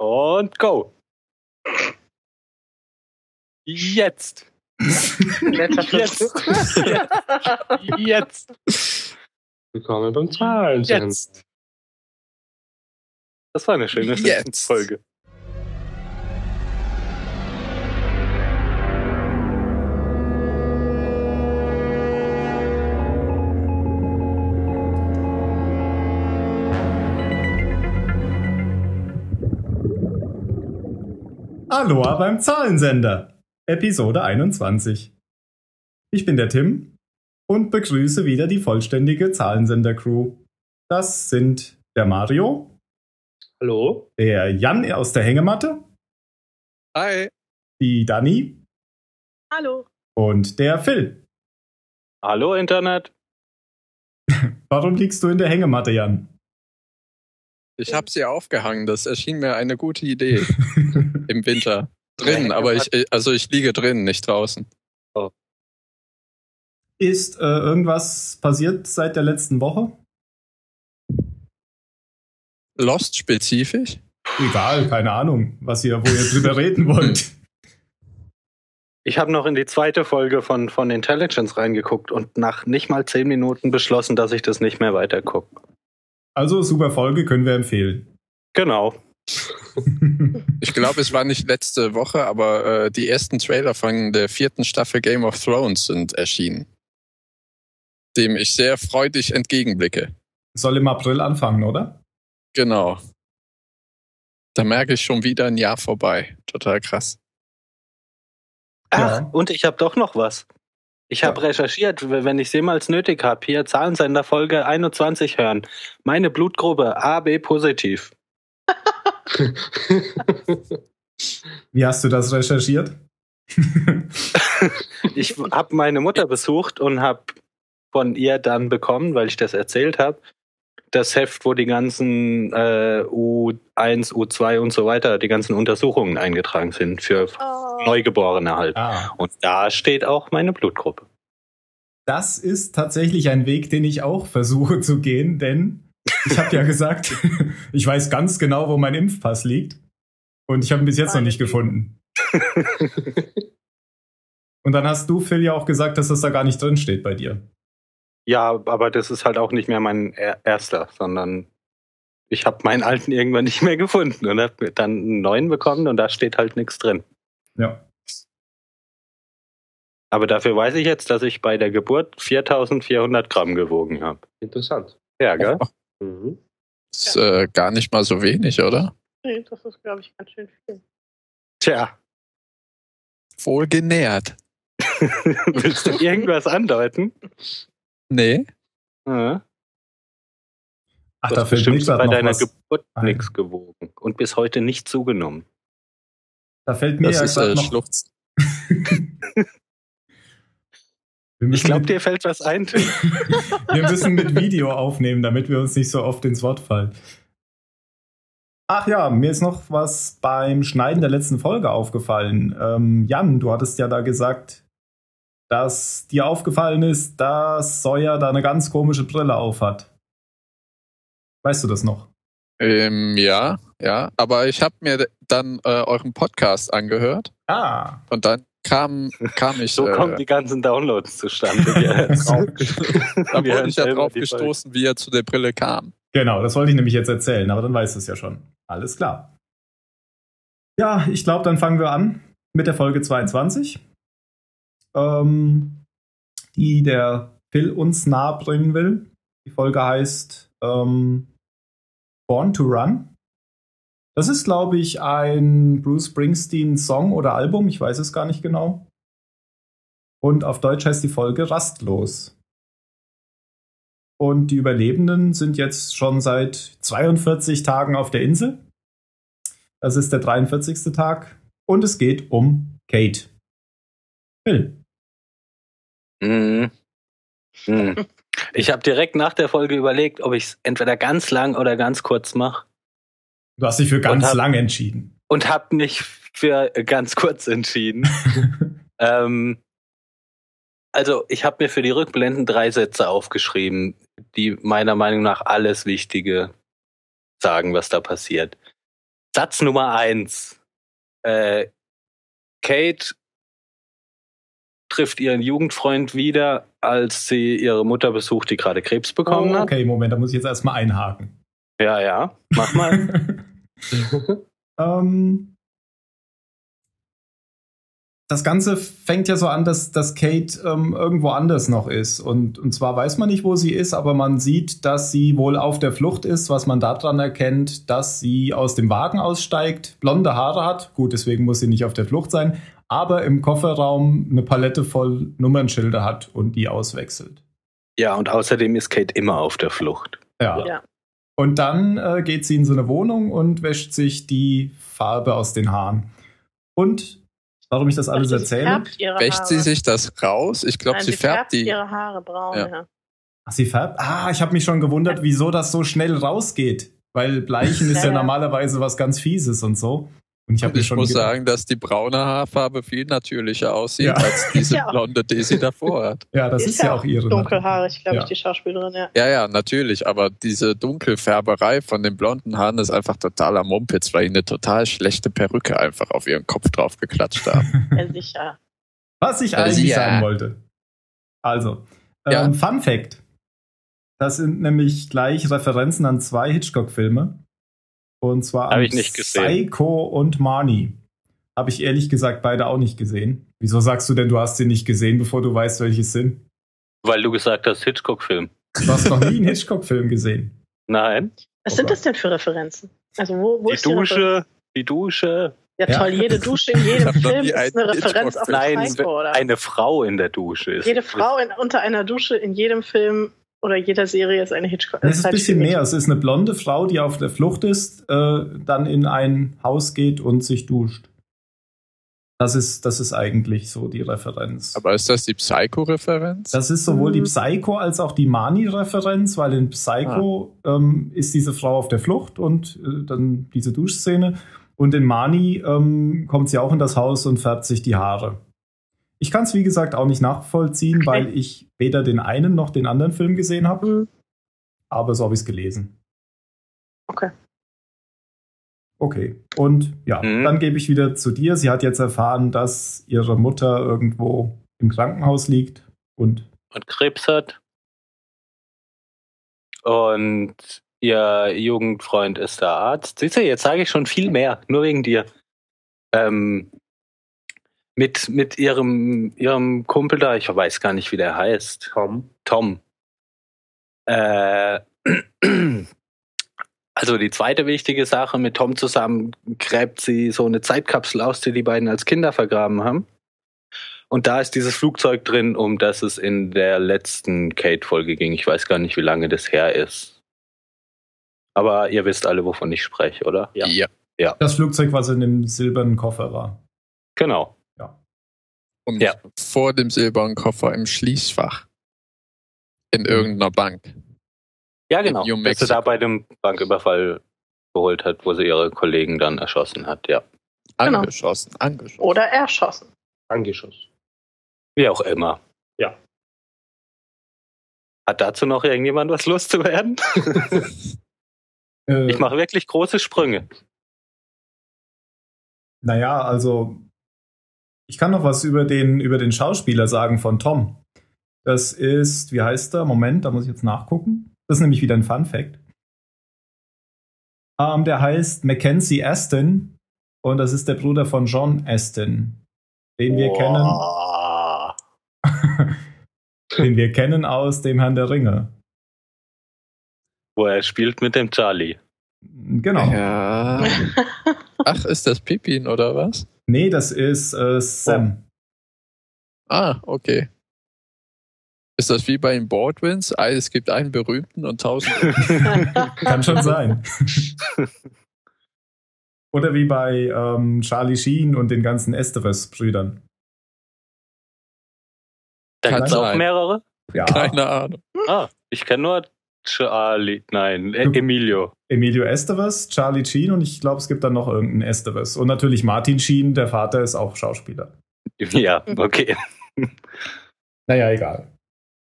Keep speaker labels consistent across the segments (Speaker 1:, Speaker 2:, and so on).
Speaker 1: Und go. Jetzt. Jetzt. Jetzt.
Speaker 2: Willkommen beim Zahlen.
Speaker 1: Jetzt. Das war eine schöne. Folge.
Speaker 3: Aloha beim Zahlensender, Episode 21. Ich bin der Tim und begrüße wieder die vollständige Zahlensender-Crew. Das sind der Mario,
Speaker 2: Hallo?
Speaker 3: der Jan aus der Hängematte,
Speaker 4: Hi.
Speaker 3: die Dani
Speaker 5: Hallo.
Speaker 3: und der Phil.
Speaker 1: Hallo Internet.
Speaker 3: Warum liegst du in der Hängematte, Jan?
Speaker 4: Ich habe sie aufgehangen. Das erschien mir eine gute Idee im Winter. Drin, aber ich, also ich liege drin, nicht draußen.
Speaker 3: Ist äh, irgendwas passiert seit der letzten Woche?
Speaker 4: Lost spezifisch?
Speaker 3: Egal, keine Ahnung, was ihr, wo ihr drüber reden wollt.
Speaker 1: Ich habe noch in die zweite Folge von, von Intelligence reingeguckt und nach nicht mal zehn Minuten beschlossen, dass ich das nicht mehr weiter gucke.
Speaker 3: Also super Folge, können wir empfehlen.
Speaker 1: Genau.
Speaker 4: Ich glaube, es war nicht letzte Woche, aber äh, die ersten Trailer von der vierten Staffel Game of Thrones sind erschienen. Dem ich sehr freudig entgegenblicke.
Speaker 3: Soll im April anfangen, oder?
Speaker 4: Genau. Da merke ich schon wieder ein Jahr vorbei. Total krass.
Speaker 1: Ach,
Speaker 3: Ja.
Speaker 1: und ich habe doch noch was. Ich habe recherchiert, wenn ich es jemals nötig habe, hier Zahlensender Folge 21 hören. Meine Blutgruppe AB positiv.
Speaker 3: Wie hast du das recherchiert?
Speaker 1: Ich habe meine Mutter besucht und habe von ihr dann bekommen, weil ich das erzählt habe, das Heft, wo die ganzen äh, U1, U2 und so weiter, die ganzen Untersuchungen eingetragen sind für
Speaker 5: Oh.
Speaker 1: Neugeborene halt.
Speaker 3: ah.
Speaker 1: Und da steht auch meine Blutgruppe.
Speaker 3: Das ist tatsächlich ein Weg, den ich auch versuche zu gehen, denn ich habe ja gesagt, ich weiß ganz genau, wo mein Impfpass liegt. Und ich habe ihn bis jetzt noch nicht gefunden. Und dann hast du, Phil, ja auch gesagt, dass das da gar nicht drin steht bei dir.
Speaker 1: Ja, aber das ist halt auch nicht mehr mein er- erster, sondern ich habe meinen alten irgendwann nicht mehr gefunden und habe dann einen neuen bekommen und da steht halt nichts drin.
Speaker 3: Ja.
Speaker 1: Aber dafür weiß ich jetzt, dass ich bei der Geburt 4400 Gramm gewogen habe.
Speaker 2: Interessant.
Speaker 1: Ja, gell?
Speaker 2: Mhm.
Speaker 4: Ist äh, gar nicht mal so wenig, oder?
Speaker 5: Nee, das ist, glaube ich, ganz schön viel.
Speaker 1: Tja,
Speaker 4: Wohl genährt.
Speaker 1: willst du irgendwas andeuten?
Speaker 4: Nee.
Speaker 1: Ja.
Speaker 3: Ach,
Speaker 1: Du
Speaker 3: da
Speaker 1: hast
Speaker 3: fällt mir
Speaker 1: bestimmt
Speaker 3: gerade
Speaker 1: bei
Speaker 3: noch
Speaker 1: deiner
Speaker 3: was.
Speaker 1: Geburt
Speaker 3: ein.
Speaker 1: nichts gewogen und bis heute nicht zugenommen.
Speaker 3: Da fällt mir
Speaker 4: Das
Speaker 3: ja
Speaker 4: ist äh,
Speaker 3: noch.
Speaker 4: Schluchz.
Speaker 3: Wir
Speaker 1: Ich glaube, dir fällt was ein.
Speaker 3: Wir müssen mit Video aufnehmen, damit wir uns nicht so oft ins Wort fallen. Ach ja, mir ist noch was beim Schneiden der letzten Folge aufgefallen. Ähm, Jan, du hattest ja da gesagt, dass dir aufgefallen ist, dass Sawyer da eine ganz komische Brille aufhat. Weißt du das noch?
Speaker 4: Ähm, ja, ja. Aber ich habe mir dann äh, euren Podcast angehört
Speaker 3: Ah,
Speaker 4: und dann kam, kam ich.
Speaker 1: So
Speaker 4: äh,
Speaker 1: kommen die ganzen Downloads zustande.
Speaker 4: Da
Speaker 1: wir
Speaker 4: wurde ich ja drauf gestoßen, wie er zu der Brille kam.
Speaker 3: genau, das wollte ich nämlich jetzt erzählen, aber dann weißt du es ja schon. Alles klar. Ja, ich glaube, dann fangen wir an mit der Folge 22, ähm, die der Phil uns nahe bringen will. Die Folge heißt ähm, Born to Run. Das ist, glaube ich, ein Bruce Springsteen-Song oder Album, ich weiß es gar nicht genau. Und auf Deutsch heißt die Folge Rastlos. Und die Überlebenden sind jetzt schon seit 42 Tagen auf der Insel. Das ist der 43. Tag. Und es geht um Kate. Phil.
Speaker 1: Mhm. Mhm. Ich habe direkt nach der Folge überlegt, ob ich es entweder ganz lang oder ganz kurz mache.
Speaker 3: Du hast dich für ganz
Speaker 1: hab-
Speaker 3: lang entschieden.
Speaker 1: Und habe mich für ganz kurz entschieden. ähm, also ich habe mir für die Rückblenden drei Sätze aufgeschrieben, die meiner Meinung nach alles Wichtige sagen, was da passiert. Satz Nummer eins. Äh, Kate trifft ihren Jugendfreund wieder, als sie ihre Mutter besucht, die gerade Krebs bekommen
Speaker 3: Oh,
Speaker 1: hat.
Speaker 3: okay, Moment, da muss ich jetzt erstmal einhaken.
Speaker 1: Ja, ja. Mach mal.
Speaker 3: ähm, das Ganze fängt ja so an, dass, dass Kate ähm, irgendwo anders noch ist. Und, und zwar weiß man nicht, wo sie ist, aber man sieht, dass sie wohl auf der Flucht ist, was man daran erkennt, dass sie aus dem Wagen aussteigt, blonde Haare hat. Gut, deswegen muss sie nicht auf der Flucht sein, aber im Kofferraum eine Palette voll Nummernschilder hat und die auswechselt.
Speaker 1: ja, und außerdem ist Kate immer auf der Flucht.
Speaker 3: Ja.
Speaker 5: Ja.
Speaker 3: Und dann äh, geht sie in so eine Wohnung und wäscht sich die Farbe aus den Haaren. Und warum ich das alles
Speaker 5: Ach, sie
Speaker 3: erzähle?
Speaker 5: färbt
Speaker 4: Wäscht sie sich das raus? Ich glaube,
Speaker 5: Nein,
Speaker 4: sie färbt die.
Speaker 5: ihre Haare braun,
Speaker 4: Ja.
Speaker 5: ja.
Speaker 3: Ach, sie färbt? Ah, ich habe mich schon gewundert, wieso das so schnell rausgeht. Weil Bleichen ist ja. normalerweise was ganz Fieses und so. Und ich
Speaker 4: Und ich
Speaker 3: schon
Speaker 4: muss
Speaker 3: gedacht-
Speaker 4: sagen, dass die braune Haarfarbe viel natürlicher aussieht
Speaker 3: Ja.
Speaker 4: als diese
Speaker 5: Ja
Speaker 4: blonde, die sie davor hat.
Speaker 3: ja, das
Speaker 5: Die
Speaker 3: ist, ja auch ihre.
Speaker 5: Dunkelhaarig, glaube
Speaker 3: Ja.
Speaker 5: ich, die Schauspielerin, ja.
Speaker 4: Ja, ja, natürlich, aber diese Dunkelfärberei von den blonden Haaren ist einfach totaler Mumpitz, weil die eine total schlechte Perücke einfach auf ihren Kopf drauf geklatscht haben.
Speaker 5: ja sicher.
Speaker 3: Was ich eigentlich sagen wollte. Also,
Speaker 4: Ja.
Speaker 3: ähm, Fun Fact. Das sind nämlich gleich Referenzen an zwei Hitchcock-Filme. Und zwar
Speaker 1: Hab ich nicht gesehen.
Speaker 3: Psycho und Marnie. Habe ich ehrlich gesagt beide auch nicht gesehen. Wieso sagst du denn, du hast sie nicht gesehen, bevor du weißt, welche es sind?
Speaker 1: Weil du gesagt hast, Hitchcock-Film.
Speaker 3: Du hast noch nie einen Hitchcock-Film gesehen.
Speaker 1: Nein.
Speaker 5: Was sind das denn für Referenzen? Also, wo, wo
Speaker 1: Die
Speaker 5: ist die?
Speaker 1: Dusche, die Dusche.
Speaker 5: Ja,
Speaker 3: Ja.
Speaker 5: toll, jede Dusche in jedem Film ist eine Referenz auf
Speaker 1: Nein,
Speaker 5: Psycho, oder?
Speaker 1: eine Frau in der Dusche ist.
Speaker 5: Jede Frau in, unter einer Dusche in jedem Film oder jeder Serie ist eine Hitchcock.
Speaker 3: Es ist ein bisschen mehr. Es ist eine blonde Frau, die auf der Flucht ist, äh, dann in ein Haus geht und sich duscht. Das ist, das ist eigentlich so die Referenz.
Speaker 4: Aber ist das die Psycho-Referenz?
Speaker 3: Das ist sowohl die
Speaker 5: Mhm.
Speaker 3: Psycho als auch die Mani-Referenz, weil in Psycho ähm, ist diese Frau auf der Flucht und äh, dann diese Duschszene. Und in Mani ähm, kommt sie auch in das Haus und färbt sich die Haare. Ich kann es, wie gesagt, auch nicht nachvollziehen,
Speaker 5: Okay.
Speaker 3: weil ich weder den einen noch den anderen Film gesehen habe,
Speaker 5: Mhm.
Speaker 3: aber so habe ich es gelesen.
Speaker 5: Okay.
Speaker 3: Okay. Und ja,
Speaker 1: Mhm.
Speaker 3: dann gebe ich wieder zu dir. Sie hat jetzt erfahren, dass ihre Mutter irgendwo im Krankenhaus liegt und
Speaker 1: und Krebs hat. Und ihr Jugendfreund ist der Arzt. Siehst du, jetzt sage ich schon viel mehr, nur wegen dir. Ähm, mit, mit ihrem, ihrem Kumpel da, ich weiß gar nicht, wie der heißt.
Speaker 2: Tom.
Speaker 1: Tom. Äh, also die zweite wichtige Sache, mit Tom zusammen gräbt sie so eine Zeitkapsel aus, die die beiden als Kinder vergraben haben. Und da ist dieses Flugzeug drin, um das es in der letzten Kate-Folge ging. Ich weiß gar nicht, wie lange das her ist. Aber ihr wisst alle, wovon ich spreche, oder?
Speaker 2: Ja.
Speaker 3: das Flugzeug, was in dem silbernen Koffer war.
Speaker 1: Genau.
Speaker 4: Und
Speaker 1: Ja.
Speaker 4: vor dem silbernen Koffer im Schließfach. In irgendeiner Bank.
Speaker 1: Ja, genau. Dass sie da bei dem Banküberfall geholt hat, wo sie ihre Kollegen dann erschossen hat, ja.
Speaker 5: Genau.
Speaker 4: Angeschossen, angeschossen.
Speaker 5: Oder erschossen.
Speaker 2: Angeschossen.
Speaker 1: Wie auch immer.
Speaker 2: Ja.
Speaker 1: Hat dazu noch irgendjemand was loszuwerden? Ich mache wirklich große Sprünge.
Speaker 3: Naja, also ich kann noch was über den, über den Schauspieler sagen von Tom. Das ist, wie heißt er? Moment, da muss ich jetzt nachgucken. Das ist nämlich wieder ein Fun Fact. Ähm, der heißt Mackenzie Aston und das ist der Bruder von John Aston, den wir
Speaker 1: Boah.
Speaker 3: kennen, den wir kennen aus dem Herrn der Ringe.
Speaker 1: Wo er spielt mit dem Charlie.
Speaker 3: Genau.
Speaker 4: Ja. Ach, ist das Pippin oder was?
Speaker 3: Nee, das ist äh, Sam.
Speaker 4: Ah, okay. Ist das wie bei den Baldwins? Ah, Es gibt einen berühmten und tausend.
Speaker 3: Kann schon sein. Oder wie bei ähm, Charlie Sheen und den ganzen Esteves-Brüdern.
Speaker 1: Da
Speaker 4: Kann
Speaker 1: gibt's auch mehrere?
Speaker 3: Ja,
Speaker 4: Keine Ahnung.
Speaker 1: Ah, ich kenne nur Charlie. Nein, äh,
Speaker 3: Du-
Speaker 1: Emilio.
Speaker 3: Emilio Estevez, Charlie Sheen und ich glaube, es gibt dann noch irgendeinen Estevez. Und natürlich Martin Sheen, der Vater ist auch Schauspieler.
Speaker 1: Ja, okay.
Speaker 3: Naja, egal.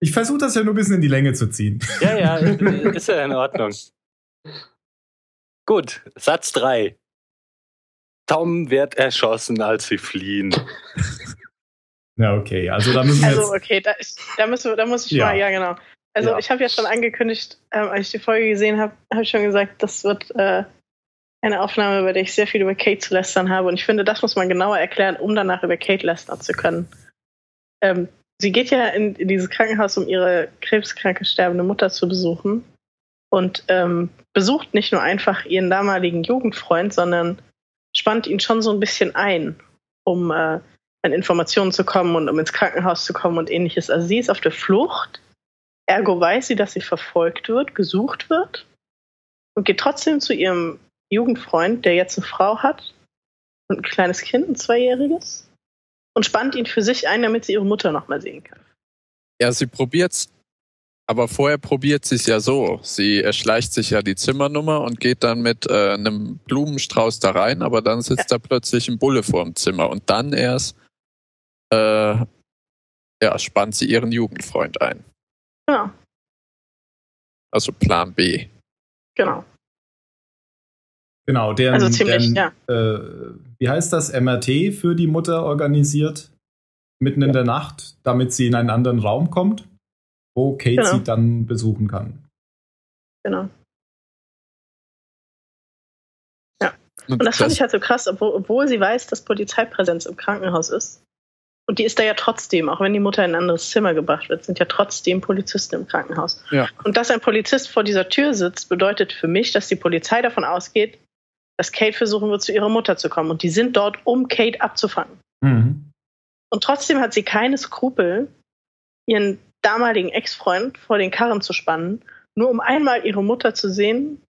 Speaker 3: Ich versuche das ja nur ein bisschen in die Länge zu ziehen.
Speaker 1: Ja, ja, ist ja in Ordnung. Gut, Satz 3. Tom wird erschossen, als sie fliehen.
Speaker 3: Ja, okay. Also da müssen wir
Speaker 5: Also,
Speaker 3: jetzt.
Speaker 5: okay, da, ist, da, müssen wir, da muss ich
Speaker 3: Ja.
Speaker 5: mal, ja, genau. Also,
Speaker 3: Ja.
Speaker 5: ich habe ja schon angekündigt, ähm, als ich die Folge gesehen habe, habe ich schon gesagt, das wird äh, eine Aufnahme, bei der ich sehr viel über Kate zu lästern habe. Und ich finde, das muss man genauer erklären, um danach über Kate lästern zu können. Ähm, sie geht ja in, in dieses Krankenhaus, um ihre krebskranke, sterbende Mutter zu besuchen. Und ähm, besucht nicht nur einfach ihren damaligen Jugendfreund, sondern spannt ihn schon so ein bisschen ein, um äh, an Informationen zu kommen und um ins Krankenhaus zu kommen und ähnliches. Also sie ist auf der Flucht, ergo weiß sie, dass sie verfolgt wird, gesucht wird und geht trotzdem zu ihrem Jugendfreund, der jetzt eine Frau hat und ein kleines Kind, ein Zweijähriges, und spannt ihn für sich ein, damit sie ihre Mutter nochmal sehen kann.
Speaker 4: Ja, sie probiert's. Aber vorher probiert sie es ja so. Sie erschleicht sich ja die Zimmernummer und geht dann mit äh, einem Blumenstrauß da rein, aber dann sitzt da plötzlich ein Bulle vor dem Zimmer und dann erst äh, ja, spannt sie ihren Jugendfreund ein.
Speaker 5: Genau,
Speaker 4: Also Plan B.
Speaker 5: genau.
Speaker 3: Genau, deren,
Speaker 5: Also ziemlich,
Speaker 3: deren äh, wie heißt das, MRT für die Mutter organisiert, mitten in der Nacht, damit sie in einen anderen Raum kommt, wo Kate
Speaker 5: Genau.
Speaker 3: sie dann besuchen kann.
Speaker 5: Genau. Und das fand ich halt so krass, obwohl, obwohl sie weiß, dass Polizeipräsenz im Krankenhaus ist. Und die ist da ja trotzdem, auch wenn die Mutter in ein anderes Zimmer gebracht wird, sind ja trotzdem Polizisten im Krankenhaus.
Speaker 4: Ja.
Speaker 5: Und dass ein Polizist vor dieser Tür sitzt, bedeutet für mich, dass die Polizei davon ausgeht, dass Kate versuchen wird, zu ihrer Mutter zu kommen. Und die sind dort, um Kate abzufangen.
Speaker 3: Mhm.
Speaker 5: Und trotzdem hat sie keine Skrupel, ihren damaligen Ex-Freund vor den Karren zu spannen, nur um einmal ihre Mutter zu sehen.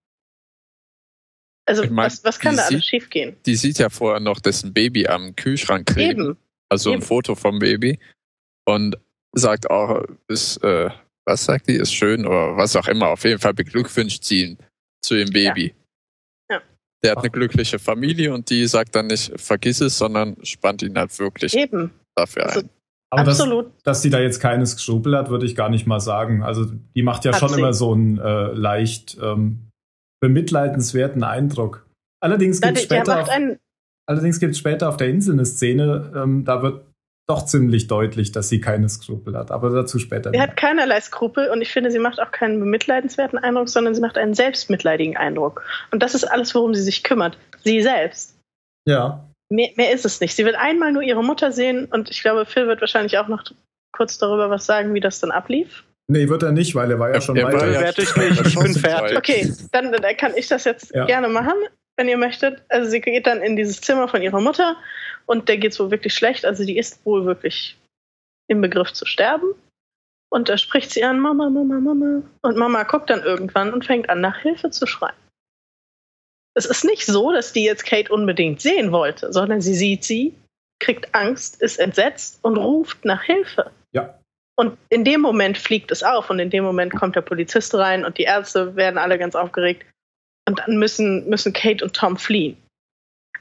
Speaker 5: Also,
Speaker 4: Ich mein,
Speaker 5: was, was kann da alles
Speaker 4: sieht-
Speaker 5: schiefgehen?
Speaker 4: Die sieht ja vorher noch dessen Baby am Kühlschrank kleben.
Speaker 5: Eben.
Speaker 4: Also ein. Foto vom Baby. Und sagt auch, ist, äh, was sagt die, ist schön oder was auch immer. Auf jeden Fall beglückwünscht sie ihn zu dem Baby.
Speaker 5: Ja.
Speaker 4: Der hat eine glückliche Familie und die sagt dann nicht, vergiss es, sondern spannt ihn halt wirklich
Speaker 5: Eben.
Speaker 4: dafür
Speaker 5: Also-
Speaker 4: ein.
Speaker 3: Aber
Speaker 5: Absolut.
Speaker 3: dass sie da jetzt keine Skrupel hat, würde ich gar nicht mal sagen. Also die macht ja
Speaker 5: Hat
Speaker 3: schon
Speaker 5: sie.
Speaker 3: immer so einen äh, leicht ähm, bemitleidenswerten Eindruck. Allerdings
Speaker 5: Ja,
Speaker 3: gibt es
Speaker 5: der, der
Speaker 3: später,
Speaker 5: macht einen,
Speaker 3: allerdings gibt's später auf der Insel eine Szene, ähm, da wird doch ziemlich deutlich, dass sie keine Skrupel hat. Aber dazu später.
Speaker 5: sie
Speaker 3: mehr.
Speaker 5: hat keinerlei Skrupel und ich finde, sie macht auch keinen bemitleidenswerten Eindruck, sondern sie macht einen selbstmitleidigen Eindruck. Und das ist alles, worum sie sich kümmert. Sie selbst.
Speaker 3: Ja.
Speaker 5: Mehr, mehr ist es nicht. Sie will einmal nur ihre Mutter sehen und ich glaube, Phil wird wahrscheinlich auch noch kurz darüber was sagen, wie das dann ablief.
Speaker 3: Nee, wird er nicht, weil er war ja
Speaker 4: Er-
Speaker 3: schon
Speaker 4: er war
Speaker 3: weiter.
Speaker 4: ja-
Speaker 1: Werde ich nicht, ich bin fertig.
Speaker 5: Okay, dann, dann kann ich das jetzt
Speaker 3: Ja.
Speaker 5: gerne machen, wenn ihr möchtet. Also sie geht dann in dieses Zimmer von ihrer Mutter und der geht es wohl wirklich schlecht. Also die ist wohl wirklich im Begriff zu sterben. Und da spricht sie an, Mama, Mama, Mama. Und Mama guckt dann irgendwann und fängt an, nach Hilfe zu schreien. Es ist nicht so, dass die jetzt Kate unbedingt sehen wollte, sondern sie sieht sie, kriegt Angst, ist entsetzt und ruft nach Hilfe.
Speaker 3: Ja.
Speaker 5: Und in dem Moment fliegt es auf und in dem Moment kommt der Polizist rein und die Ärzte werden alle ganz aufgeregt. Und dann müssen, müssen Kate und Tom fliehen.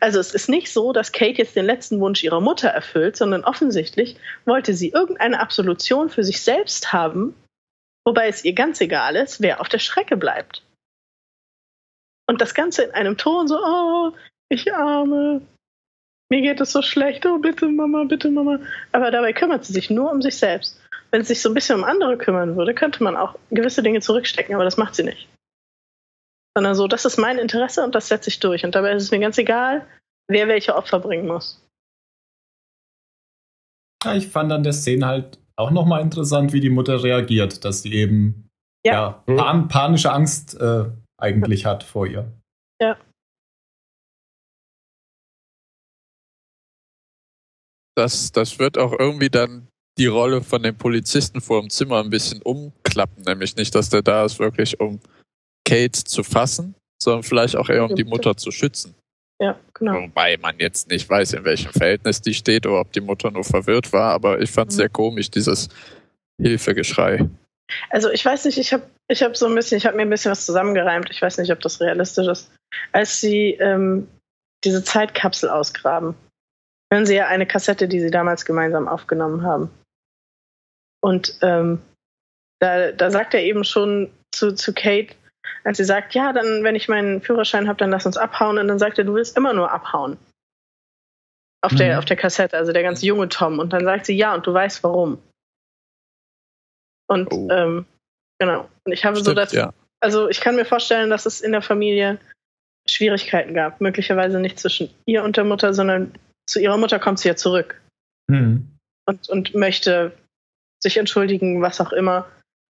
Speaker 5: Also es ist nicht so, dass Kate jetzt den letzten Wunsch ihrer Mutter erfüllt, sondern offensichtlich wollte sie irgendeine Absolution für sich selbst haben, wobei es ihr ganz egal ist, wer auf der Strecke bleibt. Und das Ganze in einem Ton so, oh, ich arme, mir geht es so schlecht, oh bitte Mama, bitte Mama. Aber dabei kümmert sie sich nur um sich selbst. Wenn sie sich so ein bisschen um andere kümmern würde, könnte man auch gewisse Dinge zurückstecken, aber das macht sie nicht. Sondern so, das ist mein Interesse und das setze ich durch. Und dabei ist es mir ganz egal, wer welche Opfer bringen muss.
Speaker 3: Ja, ich fand an der Szene halt auch nochmal interessant, wie die Mutter reagiert, dass sie eben
Speaker 5: Ja.
Speaker 3: ja, pan panische Angst äh, eigentlich hat vor ihr.
Speaker 4: Das, das wird auch irgendwie dann die Rolle von dem Polizisten vor dem Zimmer ein bisschen umklappen, nämlich nicht, dass der da ist, wirklich um Kate zu fassen, sondern vielleicht auch eher um die Mutter zu schützen.
Speaker 5: Ja, genau.
Speaker 4: Wobei man jetzt nicht weiß, in welchem Verhältnis die steht oder ob die Mutter nur verwirrt war, aber ich fand es
Speaker 5: Mhm.
Speaker 4: sehr komisch, dieses Hilfegeschrei.
Speaker 5: Also ich weiß nicht, ich habe ich hab so ein bisschen, ich habe mir ein bisschen was zusammengereimt. Ich weiß nicht, ob das realistisch ist. Als sie ähm, diese Zeitkapsel ausgraben, hören sie ja eine Kassette, die sie damals gemeinsam aufgenommen haben. Und ähm, da, da sagt er eben schon zu, zu Kate, als sie sagt, ja, dann, wenn ich meinen Führerschein habe, dann lass uns abhauen. Und dann sagt er, du willst immer nur abhauen. Auf,
Speaker 3: Mhm.
Speaker 5: der, auf der Kassette, also der ganz junge Tom. Und dann sagt sie, ja, und du weißt warum. Und
Speaker 4: Oh.
Speaker 5: ähm, genau. Und ich habe so
Speaker 4: Stimmt,
Speaker 5: das,
Speaker 4: ja.
Speaker 5: also ich kann mir vorstellen, dass es in der Familie Schwierigkeiten gab. Möglicherweise nicht zwischen ihr und der Mutter, sondern zu ihrer Mutter kommt sie ja zurück
Speaker 3: Hm.
Speaker 5: und, und möchte sich entschuldigen, was auch immer.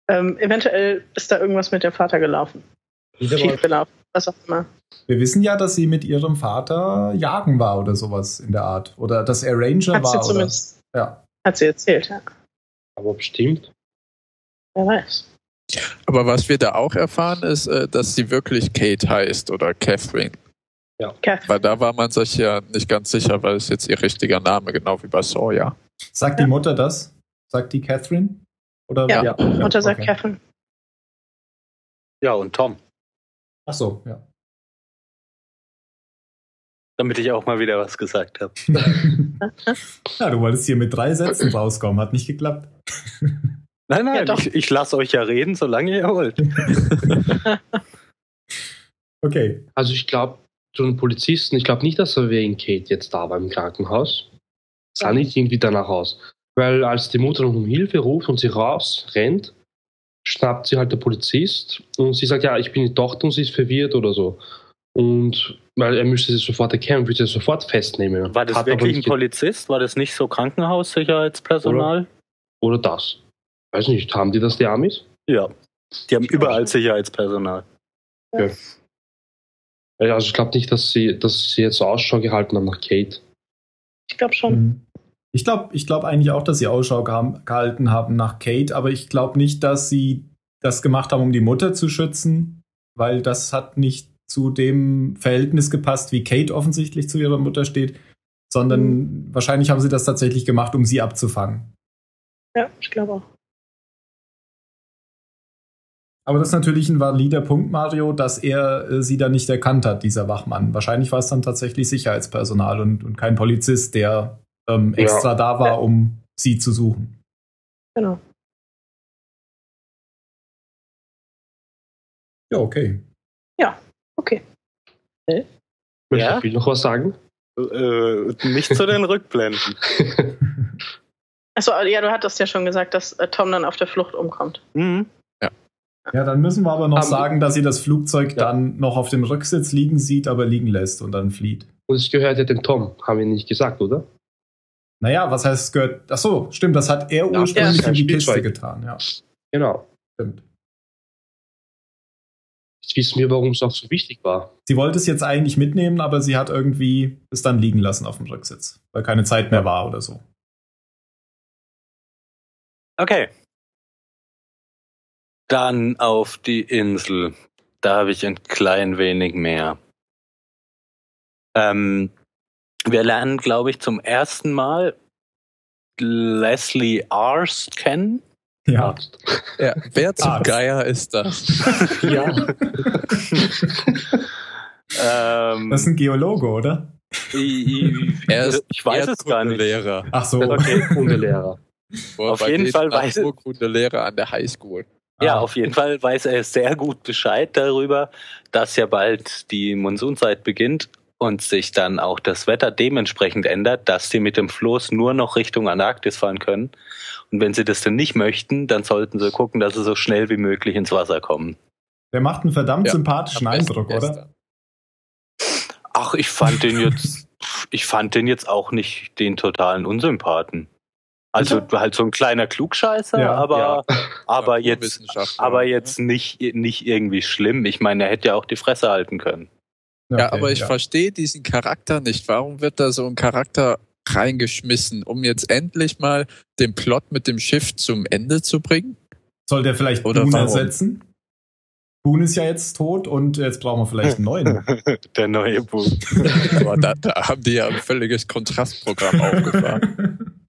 Speaker 5: Ähm, eventuell ist da irgendwas mit dem Vater gelaufen. Schief gelaufen, was auch immer.
Speaker 3: Wir wissen ja, dass sie mit ihrem Vater jagen war oder sowas in der Art. Oder dass er Ranger
Speaker 5: Hat sie
Speaker 3: war. Oder,
Speaker 5: zumindest
Speaker 3: ja.
Speaker 5: hat sie erzählt, ja.
Speaker 2: aber bestimmt.
Speaker 5: Wer weiß.
Speaker 4: Aber was wir da auch erfahren, ist, äh, dass sie wirklich Kate heißt oder Catherine.
Speaker 5: Catherine.
Speaker 4: Weil da war man sich ja nicht ganz sicher, weil es jetzt ihr richtiger Name, genau wie bei Sawyer.
Speaker 3: Sagt die Mutter das? Sagt die Catherine? Oder
Speaker 5: Ja.
Speaker 2: Ja.
Speaker 5: Mutter sagt
Speaker 3: okay.
Speaker 5: Catherine.
Speaker 1: Ja, und Tom.
Speaker 3: Ach so, ja.
Speaker 1: Damit ich auch mal wieder was gesagt habe.
Speaker 3: ja, du wolltest hier mit drei Sätzen rauskommen, hat nicht geklappt.
Speaker 1: Nein,
Speaker 5: Ja,
Speaker 1: nein,
Speaker 5: doch.
Speaker 1: ich, ich lasse euch ja reden, solange ihr wollt.
Speaker 3: Okay.
Speaker 2: Also ich glaube, zu den Polizisten, ich glaube nicht, dass er wegen Kate jetzt da war im Krankenhaus. Sah nicht irgendwie danach aus. Weil als die Mutter noch um Hilfe ruft und sie raus rennt, schnappt sie halt der Polizist und sie sagt, ja, ich bin die Tochter und sie ist verwirrt oder so. Und weil er müsste sie sofort erkennen, würde sie sofort festnehmen.
Speaker 1: War das
Speaker 2: Hat aber
Speaker 1: wirklich ein Polizist? War das nicht so Krankenhaussicherheitspersonal?
Speaker 2: Oder das. Weiß nicht, haben die das, die Amis?
Speaker 1: Ja. Die haben überall Sicherheitspersonal.
Speaker 2: Ja, Also ich glaube nicht, dass sie, dass sie jetzt Ausschau gehalten haben nach Kate.
Speaker 5: Ich glaube schon.
Speaker 3: Mhm. Ich glaube ich glaub eigentlich auch, dass sie Ausschau geha- gehalten haben nach Kate, aber ich glaube nicht, dass sie das gemacht haben, um die Mutter zu schützen, weil das hat nicht zu dem Verhältnis gepasst, wie Kate offensichtlich zu ihrer Mutter steht, sondern wahrscheinlich haben sie das tatsächlich gemacht, um sie abzufangen.
Speaker 5: Ja, ich glaube auch.
Speaker 3: Aber das ist natürlich ein valider Punkt, Mario, dass er äh, sie dann nicht erkannt hat, dieser Wachmann. Wahrscheinlich war es dann tatsächlich Sicherheitspersonal und, und kein Polizist, der ähm,
Speaker 2: Ja.
Speaker 3: extra da war, um sie zu suchen.
Speaker 5: Genau.
Speaker 3: Ja, okay.
Speaker 5: Okay.
Speaker 2: Möchte
Speaker 1: Ja?
Speaker 2: ich noch was sagen?
Speaker 1: Äh, nicht zu den Rückblenden.
Speaker 5: Achso, ja, du hattest ja schon gesagt, dass äh, Tom dann auf der Flucht umkommt.
Speaker 1: Mhm.
Speaker 3: Ja, dann müssen wir aber noch
Speaker 2: Aber-
Speaker 3: sagen, dass sie das Flugzeug
Speaker 2: Ja.
Speaker 3: dann noch auf dem Rücksitz liegen sieht, aber liegen lässt und dann flieht.
Speaker 2: Und es gehört ja dem Tom, haben wir nicht gesagt, oder?
Speaker 3: Naja, was heißt es gehört? Ach so, stimmt, das hat er
Speaker 2: Ja,
Speaker 3: ursprünglich
Speaker 2: ja.
Speaker 3: in die Kiste getan. Ja,
Speaker 2: Genau.
Speaker 3: stimmt.
Speaker 2: Jetzt wissen wir, warum es auch so wichtig war.
Speaker 3: Sie wollte es jetzt eigentlich mitnehmen, aber sie hat irgendwie es dann liegen lassen auf dem Rücksitz, weil keine Zeit mehr war oder so.
Speaker 1: Okay. Dann auf die Insel. Da habe ich ein klein wenig mehr. Ähm, wir lernen, glaube ich, zum ersten Mal Leslie Ars kennen.
Speaker 3: Ja.
Speaker 4: Ja, wer zum
Speaker 3: Arzt.
Speaker 4: Geier ist das?
Speaker 2: Ja.
Speaker 1: ähm,
Speaker 3: das ist ein Geologe, oder?
Speaker 1: ich,
Speaker 4: Er ist
Speaker 1: ich weiß es gar nicht.
Speaker 4: Erdkundelehrer.
Speaker 3: Ach so.
Speaker 1: Okay.
Speaker 2: Hundelehrer.
Speaker 1: Auf jeden Fall weiß-
Speaker 4: Naturkundelehrer an der Highschool.
Speaker 1: Ja,
Speaker 3: Ah.
Speaker 1: auf jeden Fall weiß er sehr gut Bescheid darüber, dass ja bald die Monsunzeit beginnt und sich dann auch das Wetter dementsprechend ändert, dass sie mit dem Floß nur noch Richtung Antarktis fahren können. Und wenn sie das denn nicht möchten, dann sollten sie gucken, dass sie so schnell wie möglich ins Wasser kommen.
Speaker 3: Der macht einen verdammt
Speaker 4: Ja,
Speaker 3: sympathischen Eindruck, oder?
Speaker 4: gestern.
Speaker 1: Ach, ich fand den jetzt, ich fand den jetzt auch nicht den totalen Unsympathen. Also halt so ein kleiner Klugscheißer,
Speaker 3: Ja,
Speaker 1: aber,
Speaker 2: ja.
Speaker 1: aber jetzt,
Speaker 4: Naturwissenschaftler.
Speaker 1: aber jetzt nicht, nicht irgendwie schlimm. Ich meine, er hätte ja auch die Fresse halten können.
Speaker 4: Ja,
Speaker 3: Okay,
Speaker 4: aber ich verstehe diesen Charakter nicht. Warum wird da so ein Charakter reingeschmissen, um jetzt endlich mal den Plot mit dem Schiff zum Ende zu bringen?
Speaker 3: Soll der vielleicht
Speaker 4: Oder
Speaker 3: Boone
Speaker 4: warum?
Speaker 3: ersetzen? Boone ist ja jetzt tot und jetzt brauchen wir vielleicht einen neuen.
Speaker 1: Der neue Buch.
Speaker 4: Aber da, da haben die ja ein völliges Kontrastprogramm aufgefahren.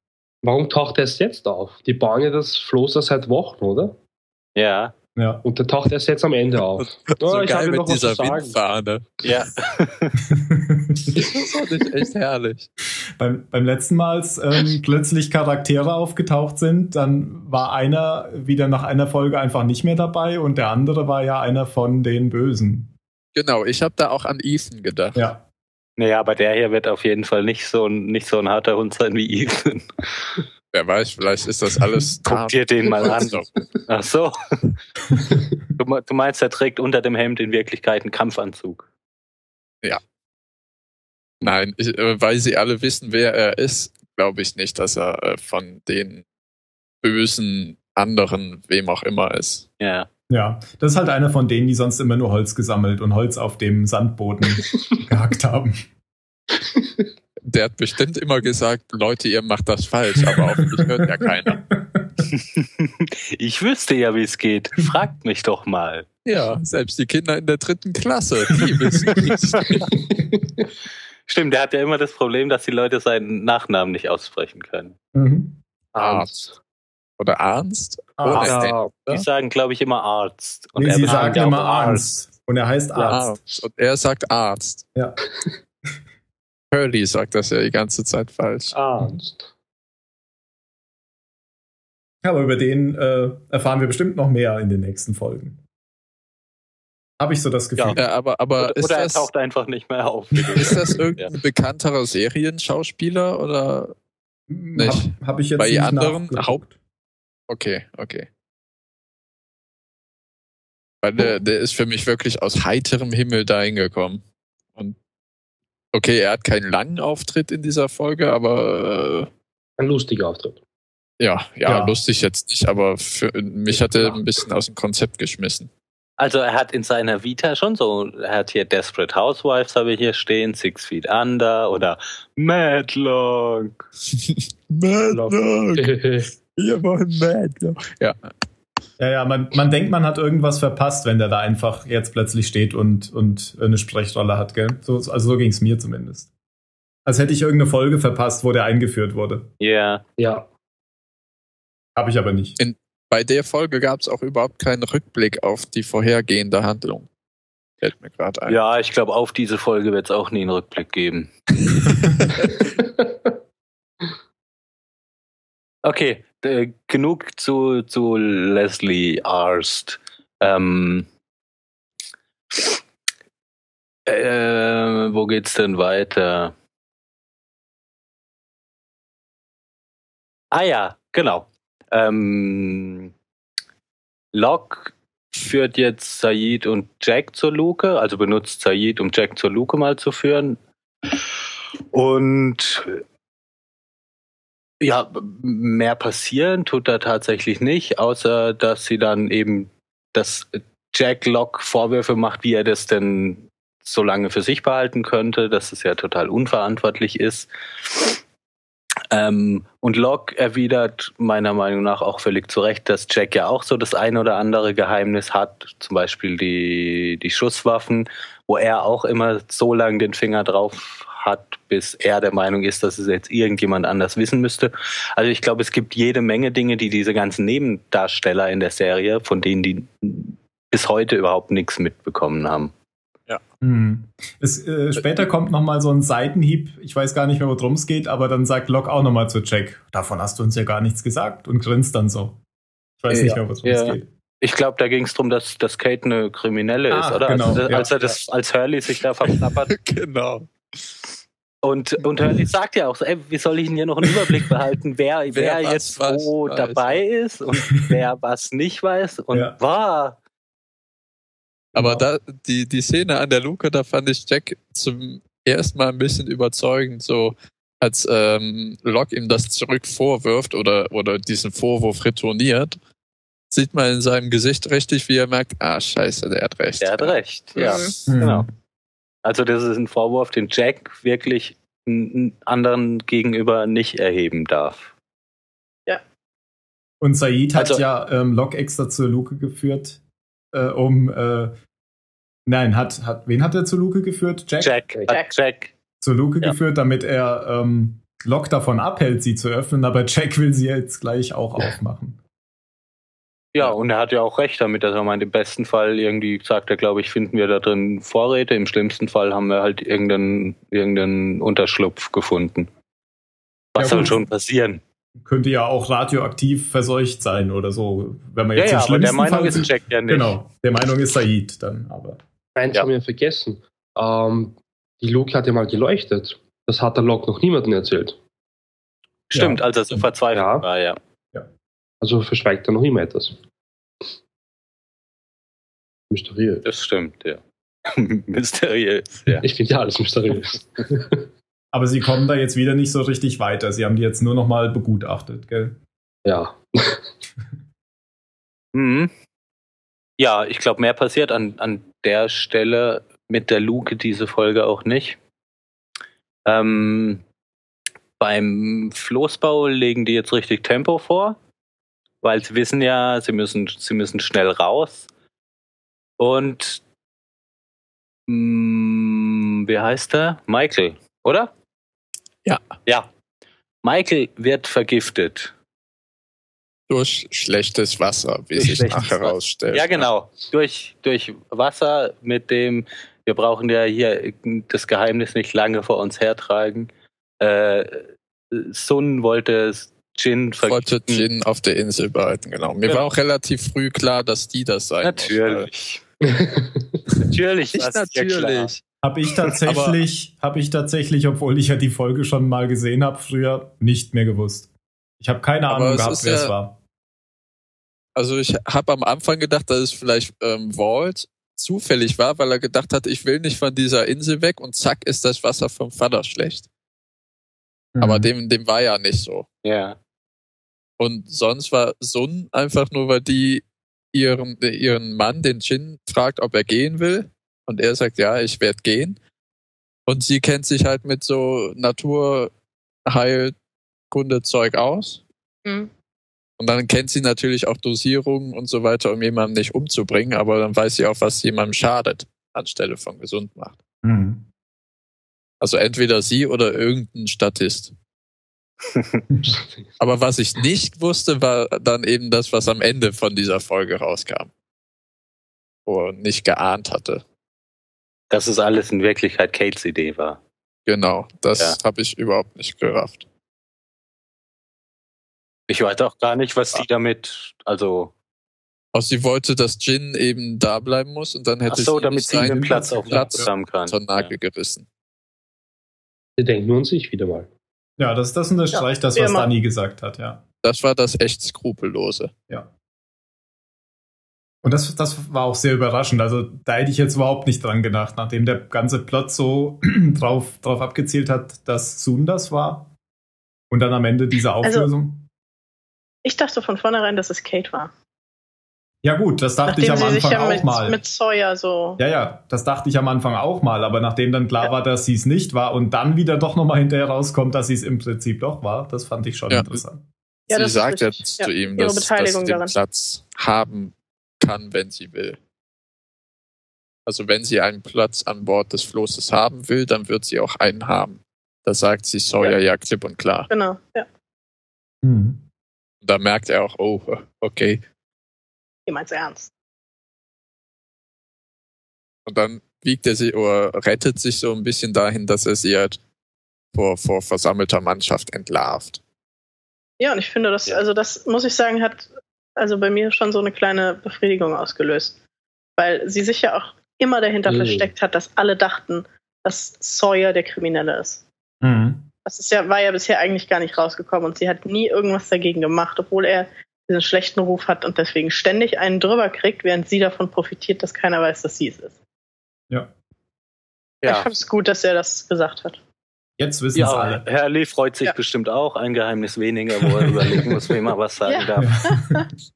Speaker 2: Warum taucht er erst jetzt auf? Die bauen ja das Floß ja seit Wochen, oder?
Speaker 1: Ja,
Speaker 3: ja.
Speaker 2: Und der taucht erst jetzt am Ende auf.
Speaker 4: so
Speaker 2: Oh, ich
Speaker 4: geil
Speaker 2: habe
Speaker 4: mit dieser. Windfahne.
Speaker 1: ja.
Speaker 4: Das ich echt herrlich.
Speaker 3: beim, beim letzten Mal, als ähm, plötzlich Charaktere aufgetaucht sind, dann war einer wieder nach einer Folge einfach nicht mehr dabei und der andere war ja einer von den Bösen.
Speaker 4: Genau, ich habe da auch an Ethan gedacht.
Speaker 3: Ja.
Speaker 1: Naja, aber der hier wird auf jeden Fall nicht so, ein- nicht so ein harter Hund sein wie Ethan.
Speaker 4: Wer weiß, vielleicht ist das alles
Speaker 1: Guck dir den mal an.
Speaker 4: So.
Speaker 1: Ach so. Du, me- du meinst, er trägt unter dem Hemd in Wirklichkeit einen Kampfanzug.
Speaker 4: Nein, ich, äh, weil sie alle wissen, wer er ist, glaube ich nicht, dass er äh, von den bösen anderen, wem auch immer ist.
Speaker 1: Ja.
Speaker 3: Ja, das ist halt einer von denen, die sonst immer nur Holz gesammelt und Holz auf dem Sandboden gehackt haben.
Speaker 4: Der hat bestimmt immer gesagt, Leute, ihr macht das falsch, aber auf mich hört ja keiner.
Speaker 1: Ich wüsste ja, wie es geht. Fragt mich doch mal.
Speaker 4: Ja, selbst die Kinder in der dritten Klasse, die wissen nicht.
Speaker 1: Stimmt, der hat ja immer das Problem, dass die Leute seinen Nachnamen nicht aussprechen können.
Speaker 3: Mhm.
Speaker 4: Arzt. Oder Arnst?
Speaker 3: Arzt.
Speaker 4: Oder
Speaker 2: Ja,
Speaker 1: Die sagen, glaube ich, immer Arzt. Und
Speaker 3: Nee,
Speaker 1: er
Speaker 3: sie sagen immer
Speaker 1: auch
Speaker 3: Arzt. Und er heißt Arzt.
Speaker 4: Arzt. Und er sagt Arzt.
Speaker 3: Ja.
Speaker 4: Hurley sagt das ja die ganze Zeit falsch.
Speaker 2: Arzt.
Speaker 3: Aber über den äh, erfahren wir bestimmt noch mehr in den nächsten Folgen. Habe ich so das Gefühl.
Speaker 4: Ja, aber, aber
Speaker 1: Oder,
Speaker 4: ist,
Speaker 1: oder er
Speaker 4: das,
Speaker 1: taucht einfach nicht mehr auf.
Speaker 4: ist das irgendein bekannterer Serienschauspieler oder? nicht.
Speaker 3: Habe hab ich jetzt
Speaker 4: Bei
Speaker 3: nicht
Speaker 4: anderen. Haupt- Okay, okay. Weil der, der ist für mich wirklich aus heiterem Himmel dahin gekommen. Okay, er hat keinen langen Auftritt in dieser Folge, aber
Speaker 2: Ein lustiger Auftritt.
Speaker 4: äh, ja, ja,
Speaker 3: Ja.
Speaker 4: lustig jetzt nicht, aber für mich hat er ein bisschen aus dem Konzept geschmissen.
Speaker 1: Also er hat in seiner Vita schon so, er hat hier Desperate Housewives habe ich hier stehen, Six Feet Under oder Madlock.
Speaker 4: Madlock! Wir wollen Madlock! Ja,
Speaker 3: Ja, ja, man, man denkt, man hat irgendwas verpasst, wenn der da einfach jetzt plötzlich steht und, und eine Sprechrolle hat, gell? So, also so ging es mir zumindest. Als hätte ich irgendeine Folge verpasst, wo der eingeführt wurde.
Speaker 1: Ja,
Speaker 2: Ja,
Speaker 3: Habe ich aber nicht.
Speaker 4: bei der Folge gab es auch überhaupt keinen Rückblick auf die vorhergehende Handlung. Fällt mir gerade ein.
Speaker 1: ja, ich glaube, auf diese Folge wird es auch nie einen Rückblick geben. Okay, genug zu, zu Leslie Arst. Ähm, äh, wo geht's denn weiter? Ah ja, genau. Ähm, Locke führt jetzt Said und Jack zur Luke, also benutzt Said, um Jack zur Luke mal zu führen. Und ja, mehr passieren tut da tatsächlich nicht, außer dass sie dann eben, dass Jack Locke Vorwürfe macht, wie er das denn so lange für sich behalten könnte, dass es ja total unverantwortlich ist. Ähm, und Locke erwidert meiner Meinung nach auch völlig zu Recht, dass Jack ja auch so das ein oder andere Geheimnis hat, zum Beispiel die, die Schusswaffen, wo er auch immer so lange den Finger drauf hat, bis er der Meinung ist, dass es jetzt irgendjemand anders wissen müsste. Also ich glaube, es gibt jede Menge Dinge, die diese ganzen Nebendarsteller in der Serie, von denen die bis heute überhaupt nichts mitbekommen haben.
Speaker 3: Hm. Es, äh, später kommt noch mal so ein Seitenhieb. Ich weiß gar nicht mehr, worum es geht, aber dann sagt Locke auch noch mal zu Jack, davon hast du uns ja gar nichts gesagt und grinst dann so. Ich weiß
Speaker 1: Ja,
Speaker 3: nicht mehr, worum es
Speaker 1: ja.
Speaker 3: geht.
Speaker 1: Ich glaube, da ging es darum, dass, dass Kate eine Kriminelle ist,
Speaker 3: Ah,
Speaker 1: oder?
Speaker 3: genau,
Speaker 1: als,
Speaker 3: ja.
Speaker 1: als er das, als Hurley sich da verknappert.
Speaker 4: genau.
Speaker 1: Und, und Hurley sagt ja auch so, ey, wie soll ich denn hier noch einen Überblick behalten, wer, wer,
Speaker 4: Wer was
Speaker 1: jetzt wo
Speaker 4: weiß,
Speaker 1: dabei ist und wer was nicht weiß und
Speaker 3: Ja.
Speaker 1: war.
Speaker 4: Aber
Speaker 3: Genau.
Speaker 4: da, die, die Szene an der Luke, da fand ich Jack zum ersten Mal ein bisschen überzeugend, so als ähm, Locke ihm das zurück vorwirft oder, oder diesen Vorwurf retourniert, sieht man in seinem Gesicht richtig, wie er merkt, ah, scheiße, der hat recht.
Speaker 1: Der hat recht, ja.
Speaker 3: Hm.
Speaker 1: Genau. Also das ist ein Vorwurf, den Jack wirklich anderen gegenüber nicht erheben darf.
Speaker 3: Und Said hat
Speaker 1: Also-
Speaker 3: ja ähm, Locke extra zur Luke geführt, äh, um äh, nein, hat, hat wen hat er zur Luke geführt? Jack?
Speaker 1: Jack,
Speaker 5: Jack.
Speaker 1: Jack. Jack.
Speaker 3: Zur Luke
Speaker 1: Ja.
Speaker 3: geführt, damit er ähm, Locke davon abhält, sie zu öffnen, aber Jack will sie jetzt gleich auch aufmachen.
Speaker 1: Ja, und er hat ja auch recht damit, dass er meint, im besten Fall irgendwie sagt er, glaube ich, finden wir da drin Vorräte. Im schlimmsten Fall haben wir halt irgendeinen, irgendeinen Unterschlupf gefunden. Was
Speaker 3: Ja,
Speaker 1: soll schon passieren?
Speaker 3: Könnte ja auch radioaktiv verseucht sein oder so, wenn man
Speaker 1: Ja,
Speaker 3: jetzt
Speaker 1: ja,
Speaker 3: im
Speaker 1: aber der
Speaker 3: schlimmsten
Speaker 1: Meinung
Speaker 3: Fall
Speaker 1: ist Jack ja nicht.
Speaker 3: Genau, der Meinung ist Said dann, aber
Speaker 2: eins
Speaker 1: Ja.
Speaker 2: haben wir vergessen. Ähm, Die Luke hat ja mal geleuchtet. Das hat der Locke noch niemandem erzählt.
Speaker 1: Stimmt,
Speaker 3: Ja,
Speaker 1: als er so verzweifelt
Speaker 2: Ja.
Speaker 1: war, ja.
Speaker 2: Also verschweigt er noch immer etwas. Mysteriös.
Speaker 1: Das stimmt, ja. Mysteriös, ja.
Speaker 2: Ich finde ja alles mysteriös.
Speaker 3: Aber sie kommen da jetzt wieder nicht so richtig weiter. Sie haben die jetzt nur noch mal begutachtet, gell?
Speaker 2: ja.
Speaker 1: Mhm. Ja, ich glaube, mehr passiert an, an der Stelle mit der Luke diese Folge auch nicht. Ähm, beim Floßbau legen die jetzt richtig Tempo vor, weil sie wissen ja, sie müssen, sie müssen schnell raus. Und mh, wie heißt er? Michael, oder?
Speaker 4: Ja.
Speaker 1: Ja. Michael wird vergiftet.
Speaker 4: Durch schlechtes Wasser, wie
Speaker 1: Durch
Speaker 4: sich nachher herausstellt.
Speaker 1: Ja, genau. Durch, durch Wasser mit dem, wir brauchen ja hier das Geheimnis nicht lange vor uns hertragen. Äh, Sun wollte Jin
Speaker 4: Wollte. Jin auf der Insel behalten, genau. Mir
Speaker 1: Ja.
Speaker 4: war auch relativ früh klar, dass die das sein
Speaker 1: Natürlich. Natürlich. Klar.
Speaker 4: natürlich.
Speaker 3: Habe ich tatsächlich, habe ich tatsächlich, obwohl ich ja die Folge schon mal gesehen habe, früher nicht mehr gewusst. Ich habe keine Ahnung
Speaker 4: es
Speaker 3: gehabt, wer es
Speaker 4: ja-
Speaker 3: war.
Speaker 4: Also ich habe am Anfang gedacht, dass es vielleicht ähm, Walt zufällig war, weil er gedacht hat, ich will nicht von dieser Insel weg und zack ist das Wasser vom Vater schlecht. Aber
Speaker 3: Mhm.
Speaker 4: dem, dem war ja nicht so.
Speaker 1: Ja.
Speaker 4: Und sonst war Sun einfach nur, weil die ihren, ihren Mann, den Jin, fragt, ob er gehen will. Und er sagt, ja, ich werde gehen. Und sie kennt sich halt mit so Naturheilkunde-Zeug aus.
Speaker 5: Mhm.
Speaker 4: Und dann kennt sie natürlich auch Dosierungen und so weiter, um jemanden nicht umzubringen, aber dann weiß sie auch, was jemandem schadet, anstelle von gesund macht.
Speaker 3: Mhm.
Speaker 4: Also entweder sie oder irgendein Statist. Aber was ich nicht wusste, war dann eben das, was am Ende von dieser Folge rauskam. Wo nicht geahnt hatte.
Speaker 1: Dass es alles in Wirklichkeit Kates Idee war.
Speaker 4: Genau, das
Speaker 1: Ja.
Speaker 4: habe ich überhaupt nicht gerafft.
Speaker 1: Ich weiß auch gar nicht, was die damit, also,
Speaker 4: Also sie wollte, dass Jin eben da bleiben muss und dann
Speaker 1: ach
Speaker 4: hätte
Speaker 1: so,
Speaker 4: sie
Speaker 1: damit sie den
Speaker 4: seinen
Speaker 1: Platz auf
Speaker 4: Platz
Speaker 1: haben kann.
Speaker 4: zur Nagel gerissen.
Speaker 2: Sie denkt nur an sich wieder mal.
Speaker 3: Ja, das, das unterstreicht das,
Speaker 5: wie
Speaker 3: was
Speaker 5: immer.
Speaker 3: Dani gesagt hat, ja.
Speaker 4: Das war das echt Skrupellose.
Speaker 3: Ja. Und das, das war auch sehr überraschend. Also da hätte ich jetzt überhaupt nicht dran gedacht, nachdem der ganze Plot so drauf, drauf abgezielt hat, dass Sun das war. Und dann am Ende diese
Speaker 5: Also-
Speaker 3: Auflösung.
Speaker 5: Ich dachte von vornherein, dass es Kate war.
Speaker 3: Ja gut, das dachte ich
Speaker 5: Nachdem
Speaker 3: am
Speaker 5: sie sich
Speaker 3: Anfang
Speaker 5: ja
Speaker 3: auch
Speaker 5: mit,
Speaker 3: mal.
Speaker 5: mit Sawyer so.
Speaker 3: ja, ja, das dachte ich am Anfang auch mal, aber nachdem dann klar
Speaker 5: Ja.
Speaker 3: war, dass sie es nicht war und dann wieder doch nochmal hinterher rauskommt, dass sie es im Prinzip doch war, das fand ich schon
Speaker 4: Ja.
Speaker 3: interessant.
Speaker 5: Ja,
Speaker 4: sie sagt
Speaker 5: Ja,
Speaker 4: zu ihm, dass, dass sie den
Speaker 5: daran.
Speaker 4: Platz haben kann, wenn sie will. Also wenn sie einen Platz an Bord des Flosses haben will, dann wird sie auch einen haben. Da sagt sie Sawyer ja, klipp und klar.
Speaker 5: Genau, ja.
Speaker 3: Mhm.
Speaker 4: Und da merkt er auch, oh, okay.
Speaker 5: Meint's ernst.
Speaker 4: Und dann wiegt er sie oder rettet sich so ein bisschen dahin, dass er sie halt vor, vor versammelter Mannschaft entlarvt.
Speaker 5: Ja, und ich finde, das,
Speaker 1: Ja.
Speaker 5: also das muss ich sagen, hat also bei mir schon so eine kleine Befriedigung ausgelöst. Weil sie sich ja auch immer dahinter
Speaker 2: Mhm.
Speaker 5: versteckt hat, dass alle dachten, dass Sawyer der Kriminelle ist.
Speaker 3: Mhm.
Speaker 5: Das ist ja, war ja bisher eigentlich gar nicht rausgekommen und sie hat nie irgendwas dagegen gemacht, obwohl er diesen schlechten Ruf hat und deswegen ständig einen drüber kriegt, während sie davon profitiert, dass keiner weiß, dass sie es ist.
Speaker 3: Ja.
Speaker 5: Ich
Speaker 1: Ja.
Speaker 5: fand es gut, dass er das gesagt hat.
Speaker 3: Jetzt wissen es
Speaker 1: Ja,
Speaker 3: alle.
Speaker 1: Herr Lee freut sich
Speaker 5: Ja.
Speaker 1: bestimmt auch. Ein Geheimnis weniger, wo er überlegen muss, wem er was sagen
Speaker 5: Ja.
Speaker 1: darf.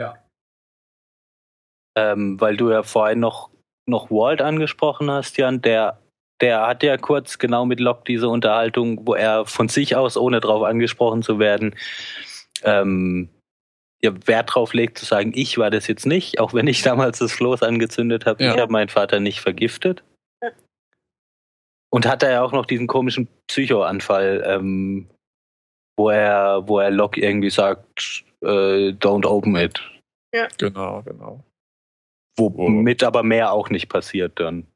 Speaker 3: Ja.
Speaker 1: Ähm, weil du ja vorhin noch, noch Walt angesprochen hast, Jan, der, der hat ja kurz genau mit Locke diese Unterhaltung, wo er von sich aus, ohne drauf angesprochen zu werden, ähm, ja, Wert drauf legt zu sagen, ich war das jetzt nicht, auch wenn ich damals das Floß angezündet habe,
Speaker 4: Ja.
Speaker 1: ich habe meinen Vater nicht vergiftet.
Speaker 5: Ja.
Speaker 1: Und hat er ja auch noch diesen komischen Psychoanfall, ähm, wo er, wo er Locke irgendwie sagt, äh, don't open it.
Speaker 4: Genau, genau.
Speaker 1: Womit aber mehr auch nicht passiert dann.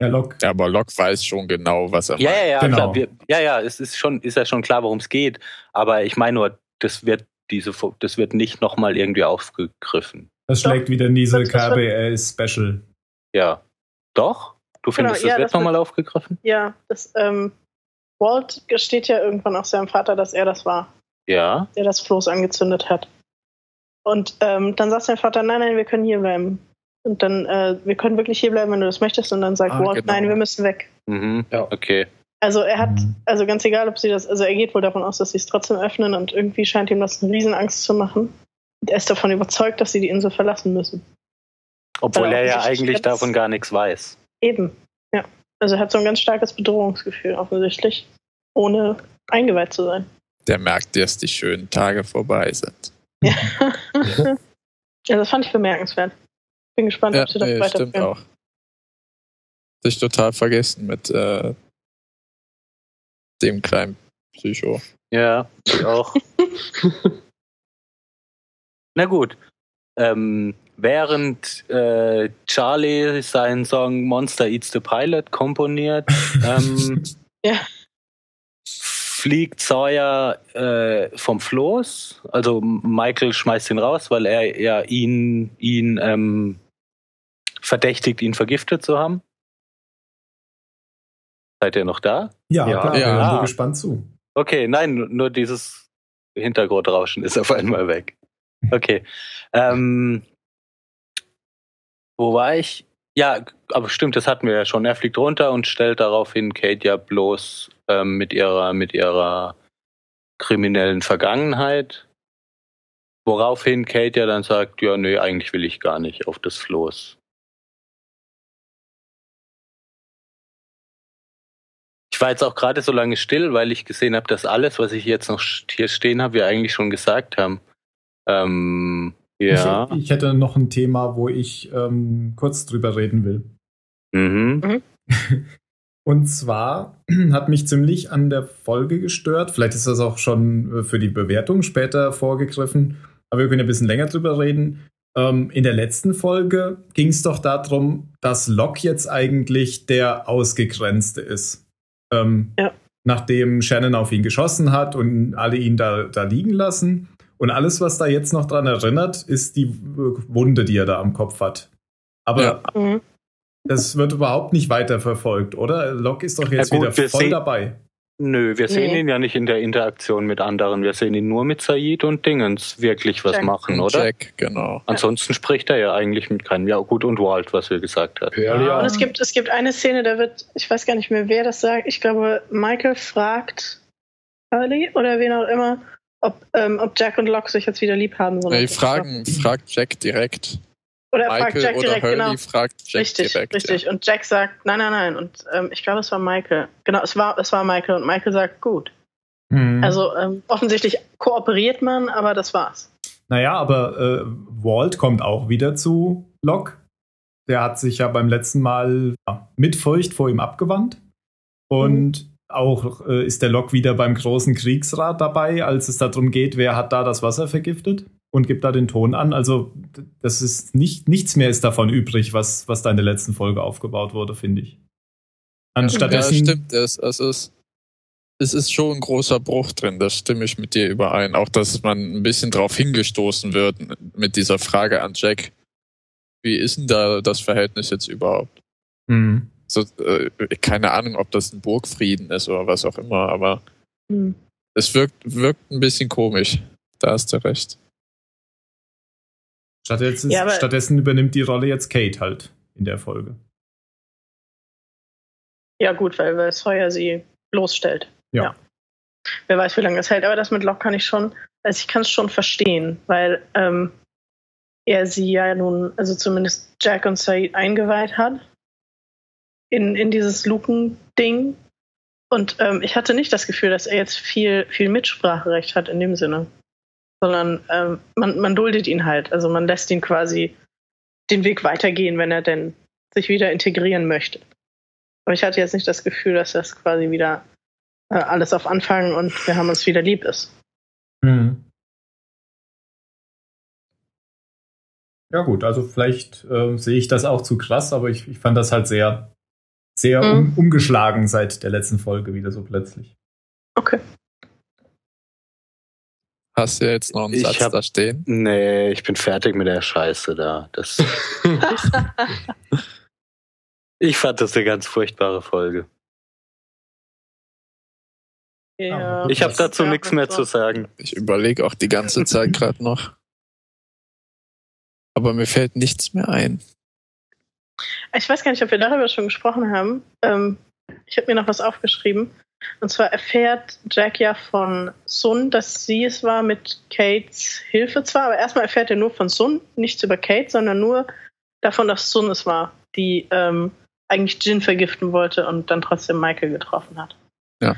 Speaker 3: Ja, Locke.
Speaker 4: Ja, aber Locke weiß schon genau, was er
Speaker 1: Ja, ja, ja,
Speaker 3: Genau.
Speaker 1: klar. Wir, ja, ja, es ist schon, ist ja schon klar, worum es geht. Aber ich meine nur, das wird diese, das wird nicht nochmal irgendwie aufgegriffen.
Speaker 3: Das schlägt wieder in diese KBL-Special.
Speaker 1: Ja. Doch? Du findest,
Speaker 5: Genau, ja,
Speaker 1: das wird
Speaker 5: das wird-
Speaker 1: nochmal aufgegriffen?
Speaker 5: Ja, das, ähm, Walt gesteht ja irgendwann auch seinem Vater, dass er das war,
Speaker 1: Ja.
Speaker 5: der das Floß angezündet hat. Und ähm, dann sagt sein Vater, nein, nein, wir können hier bleiben. Und dann, äh, wir können wirklich hier bleiben, wenn du das möchtest. Und dann sagt
Speaker 4: Ah,
Speaker 5: Walt,
Speaker 4: genau.
Speaker 5: nein, wir müssen weg.
Speaker 1: Mhm.
Speaker 2: Ja.
Speaker 1: Okay.
Speaker 5: Also er hat, also ganz egal, ob sie das, also er geht wohl davon aus, dass sie es trotzdem öffnen und irgendwie scheint ihm das eine Riesenangst zu machen. Und er ist davon überzeugt, dass sie die Insel verlassen müssen.
Speaker 1: Obwohl er ja eigentlich davon gar nichts weiß.
Speaker 5: Eben, ja. Also er hat so ein ganz starkes Bedrohungsgefühl offensichtlich, ohne eingeweiht zu sein.
Speaker 4: Der merkt, dass die schönen Tage vorbei sind.
Speaker 5: Ja. ja, das fand ich bemerkenswert. Bin gespannt,
Speaker 4: Ja,
Speaker 5: ob sie das
Speaker 4: nee,
Speaker 5: weiterführen.
Speaker 4: stimmt auch. Sich total vergessen mit äh, dem kleinen Psycho.
Speaker 1: Ja, ich auch. Na gut. Ähm, während äh, Charlie seinen Song Monster Eats the Pilot komponiert, ähm,
Speaker 5: Ja.
Speaker 1: fliegt Sawyer äh, vom Floß. Also Michael schmeißt ihn raus, weil er ja ihn, ihn ähm, verdächtigt, ihn vergiftet zu haben. Seid ihr noch da?
Speaker 3: Ja,
Speaker 2: Ja,
Speaker 3: klar, wir
Speaker 4: ja.
Speaker 3: hören dir gespannt zu.
Speaker 1: Okay, nein, nur- nur dieses Hintergrundrauschen ist auf einmal weg. Okay. Ähm, wo war ich? Ja, aber stimmt, das hatten wir ja schon. Er fliegt runter und stellt daraufhin Kate ja bloß ähm, mit ihrer mit ihrer kriminellen Vergangenheit. Woraufhin Kate ja dann sagt, ja, nee, eigentlich will ich gar nicht auf das Floß. Ich war jetzt auch gerade so lange still, weil ich gesehen habe, dass alles, was ich jetzt noch hier stehen habe, wir eigentlich schon gesagt haben. Ähm, ja.
Speaker 3: Ich, ich hätte noch ein Thema, wo ich ähm, kurz drüber reden will.
Speaker 1: Mhm.
Speaker 3: Und zwar hat mich ziemlich an der Folge gestört. Vielleicht ist das auch schon äh, für die Bewertung später vorgegriffen, aber wir können ein bisschen länger drüber reden. Ähm, in der letzten Folge ging es doch darum, dass Locke jetzt eigentlich der Ausgegrenzte ist. Ähm,
Speaker 5: Ja.
Speaker 3: Nachdem Shannon auf ihn geschossen hat und alle ihn da, da liegen lassen. Und alles, was da jetzt noch dran erinnert, ist die Wunde, die er da am Kopf hat. Aber
Speaker 4: Ja.
Speaker 5: Mhm.
Speaker 3: das wird überhaupt nicht weiterverfolgt, oder? Locke ist doch jetzt
Speaker 1: Ja gut,
Speaker 3: wieder voll dabei.
Speaker 1: Nö, wir sehen
Speaker 5: Nee.
Speaker 1: ihn ja nicht in der Interaktion mit anderen. Wir sehen ihn nur mit Said und Dingens wirklich was
Speaker 5: Jack.
Speaker 1: machen, oder?
Speaker 4: Jack, genau.
Speaker 1: Ansonsten spricht er ja eigentlich mit keinem. Ja, gut, und Walt, was wir gesagt haben.
Speaker 2: Pearl, ja.
Speaker 5: Und es gibt, es gibt eine Szene, da wird, ich weiß gar nicht mehr, wer das sagt. Ich glaube, Michael fragt Hurley oder wen auch immer, ob, ähm, ob Jack und Locke sich jetzt wieder lieb haben. So dem
Speaker 4: fragen, fragt Jack direkt.
Speaker 5: Oder er fragt
Speaker 4: Michael
Speaker 5: Jack
Speaker 4: oder
Speaker 5: direkt,
Speaker 4: Hurley
Speaker 5: genau.
Speaker 4: fragt Jack
Speaker 5: richtig,
Speaker 4: direkt.
Speaker 5: richtig. Und Jack sagt, nein, nein, nein. Und ähm, ich glaube, es war Michael. Genau, es war, es war Michael. Und Michael sagt, gut.
Speaker 3: Mhm.
Speaker 5: Also ähm, offensichtlich kooperiert man, aber das war's.
Speaker 3: naja, aber äh, Walt kommt auch wieder zu Locke. Der hat sich ja beim letzten Mal ja, mit Furcht vor ihm abgewandt. Und auch äh, ist der Locke wieder beim großen Kriegsrat dabei, als es darum geht, wer hat da das Wasser vergiftet und gibt da den Ton an. Also das ist nicht, nichts mehr ist davon übrig, was, was da in der letzten Folge aufgebaut wurde, finde ich.
Speaker 4: Ja,
Speaker 3: Anstattdessen,
Speaker 4: stimmt. Es, es, ist, es ist schon ein großer Bruch drin, das stimme ich mit dir überein. Auch, dass man ein bisschen drauf hingestoßen wird mit dieser Frage an Jack. Wie ist denn da das Verhältnis jetzt überhaupt?
Speaker 3: Mhm.
Speaker 4: So, äh, keine Ahnung, ob das ein Burgfrieden ist oder was auch immer, aber
Speaker 5: Hm.
Speaker 4: es wirkt, wirkt ein bisschen komisch. Da hast du recht.
Speaker 3: Stattdessen,
Speaker 5: Ja,
Speaker 3: stattdessen übernimmt die Rolle jetzt Kate halt in der Folge.
Speaker 5: Ja, gut, weil, weil Sawyer sie bloßstellt.
Speaker 3: Ja.
Speaker 5: Wer weiß, wie lange das hält. Aber das mit Locke kann ich schon, also ich kann es schon verstehen, weil ähm, er sie ja nun, also zumindest Jack und Said eingeweiht hat in, in dieses Luken-Ding. Und ähm, ich hatte nicht das Gefühl, dass er jetzt viel, viel Mitspracherecht hat in dem Sinne. Sondern ähm, man, man duldet ihn halt. Also man lässt ihn quasi den Weg weitergehen, wenn er denn sich wieder integrieren möchte. Aber ich hatte jetzt nicht das Gefühl, dass das quasi wieder äh, alles auf Anfang und wir haben uns wieder lieb ist.
Speaker 3: Mhm. Ja gut, also vielleicht äh, sehe ich das auch zu krass, aber ich, ich fand das halt sehr, sehr
Speaker 5: Mhm.
Speaker 3: um, umgeschlagen seit der letzten Folge wieder so plötzlich.
Speaker 5: Okay.
Speaker 4: Hast du jetzt noch einen
Speaker 1: Ich
Speaker 4: Satz
Speaker 1: hab-
Speaker 4: da stehen?
Speaker 1: Nee, ich bin fertig mit der Scheiße da. Das, Ich fand das eine ganz furchtbare Folge.
Speaker 5: Ja,
Speaker 1: Ich habe dazu nichts mehr zu sagen.
Speaker 4: Ich überlege auch die ganze Zeit gerade noch. Aber mir fällt nichts mehr ein.
Speaker 5: Ich weiß gar nicht, ob wir darüber schon gesprochen haben. Ähm, ich habe mir noch was aufgeschrieben. Und zwar erfährt Jack ja von Sun, dass sie es war mit Kates Hilfe zwar, aber erstmal erfährt er nur von Sun, nichts über Kate, sondern nur davon, dass Sun es war, die ähm, eigentlich Jin vergiften wollte und dann trotzdem Michael getroffen hat.
Speaker 4: Ja.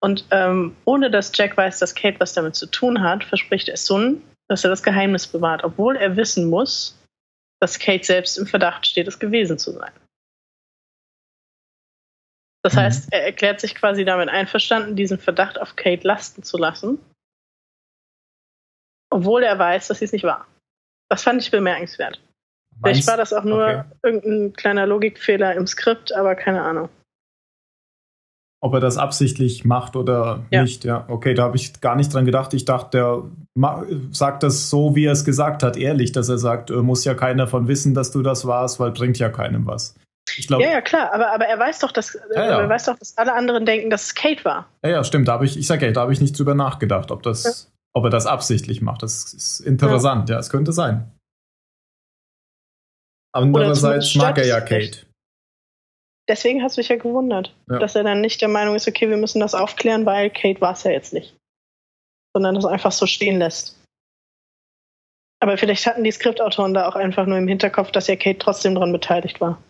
Speaker 5: Und ähm, ohne dass Jack weiß, dass Kate was damit zu tun hat, verspricht er Sun, dass er das Geheimnis bewahrt, obwohl er wissen muss, dass Kate selbst im Verdacht steht, es gewesen zu sein. Das
Speaker 3: Mhm.
Speaker 5: heißt, er erklärt sich quasi damit einverstanden, diesen Verdacht auf Kate lasten zu lassen, obwohl er weiß, dass sie es nicht war. Das fand ich bemerkenswert. Vielleicht
Speaker 3: Meinst-
Speaker 5: war das auch nur
Speaker 3: okay.
Speaker 5: irgendein kleiner Logikfehler im Skript, aber keine Ahnung.
Speaker 3: Ob er das absichtlich macht oder
Speaker 5: Ja.
Speaker 3: nicht, ja. Okay, da habe ich gar nicht dran gedacht. Ich dachte, der sagt das so, wie er es gesagt hat, ehrlich, dass er sagt, äh, muss ja keiner davon wissen, dass du das warst, weil bringt ja keinem was. Ich glaube,
Speaker 5: Ja, ja, klar, aber, aber er weiß doch, dass
Speaker 3: Ja, ja.
Speaker 5: er weiß doch, dass alle anderen denken, dass es Kate war.
Speaker 3: ja, ja, stimmt. Da habe ich, ich sage ja, da habe ich nicht drüber nachgedacht, ob das, ob er das absichtlich macht. Das ist interessant, ja, es könnte sein. Andererseits mag er ja. Kate.
Speaker 5: Deswegen hat es mich ja gewundert, dass er dann nicht der Meinung ist, okay, wir müssen das aufklären, weil Kate war es ja jetzt nicht. Sondern das einfach so stehen lässt. Aber vielleicht hatten die Skriptautoren da auch einfach nur im Hinterkopf, dass ja Kate trotzdem dran beteiligt war.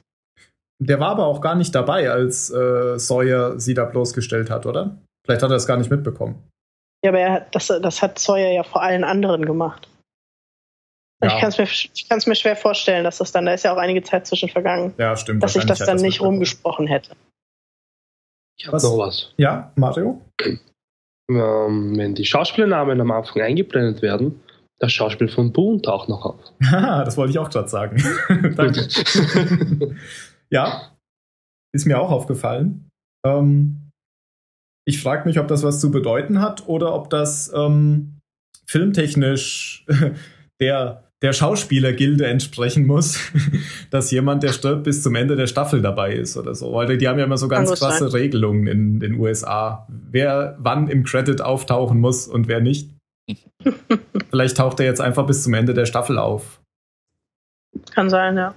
Speaker 3: Der war aber auch gar nicht dabei, als äh, Sawyer sie da bloßgestellt hat, oder? Vielleicht hat er es gar nicht mitbekommen.
Speaker 5: Ja, aber er, hat- das, das hat Sawyer ja vor allen anderen gemacht. Und
Speaker 3: Ja.
Speaker 5: Ich kann es mir, ich kann's mir schwer vorstellen, dass das dann, da ist ja auch einige Zeit zwischen vergangen,
Speaker 3: Ja, stimmt.
Speaker 5: dass sich das dann
Speaker 3: er
Speaker 5: nicht rumgesprochen hätte.
Speaker 2: Ich habe
Speaker 3: Was?
Speaker 2: noch was.
Speaker 3: Ja, Mario?
Speaker 2: Ähm, wenn die Schauspielernamen am Anfang eingeblendet werden, das Schauspiel von Boone taucht noch auf.
Speaker 3: Haha, das wollte ich auch gerade sagen. Danke. ja, ist mir auch aufgefallen. Ähm, ich frage mich, ob das was zu bedeuten hat oder ob das ähm, filmtechnisch der, der Schauspielergilde entsprechen muss, dass jemand, der stirbt, bis zum Ende der Staffel dabei ist oder so. Weil die haben ja immer so ganz krasse Regelungen in den USA, wer wann im Credit auftauchen muss und wer nicht. Vielleicht taucht er jetzt einfach bis zum Ende der Staffel auf.
Speaker 5: Kann sein, ja.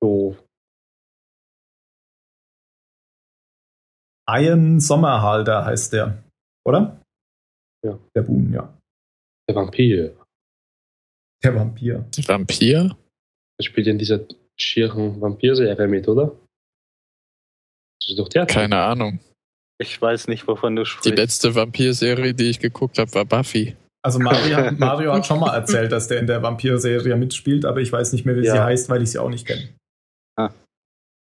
Speaker 2: So,
Speaker 3: Ian Sommerhalder heißt der, oder?
Speaker 2: Ja.
Speaker 3: Der Boom, ja.
Speaker 2: der Vampir.
Speaker 3: Der Vampir.
Speaker 4: Der Vampir?
Speaker 2: Der spielt in dieser schieren Vampirserie mit, oder? Das ist doch der.
Speaker 4: Keine Ahnung.
Speaker 1: Ich weiß nicht, wovon du
Speaker 4: Die
Speaker 1: sprichst.
Speaker 4: letzte Vampir-Serie, die ich geguckt habe, war Buffy.
Speaker 3: Also Mario, Mario hat schon mal erzählt, dass der in der Vampir-Serie mitspielt, aber ich weiß nicht mehr, wie
Speaker 2: Ja.
Speaker 3: sie heißt, weil ich sie auch nicht kenne.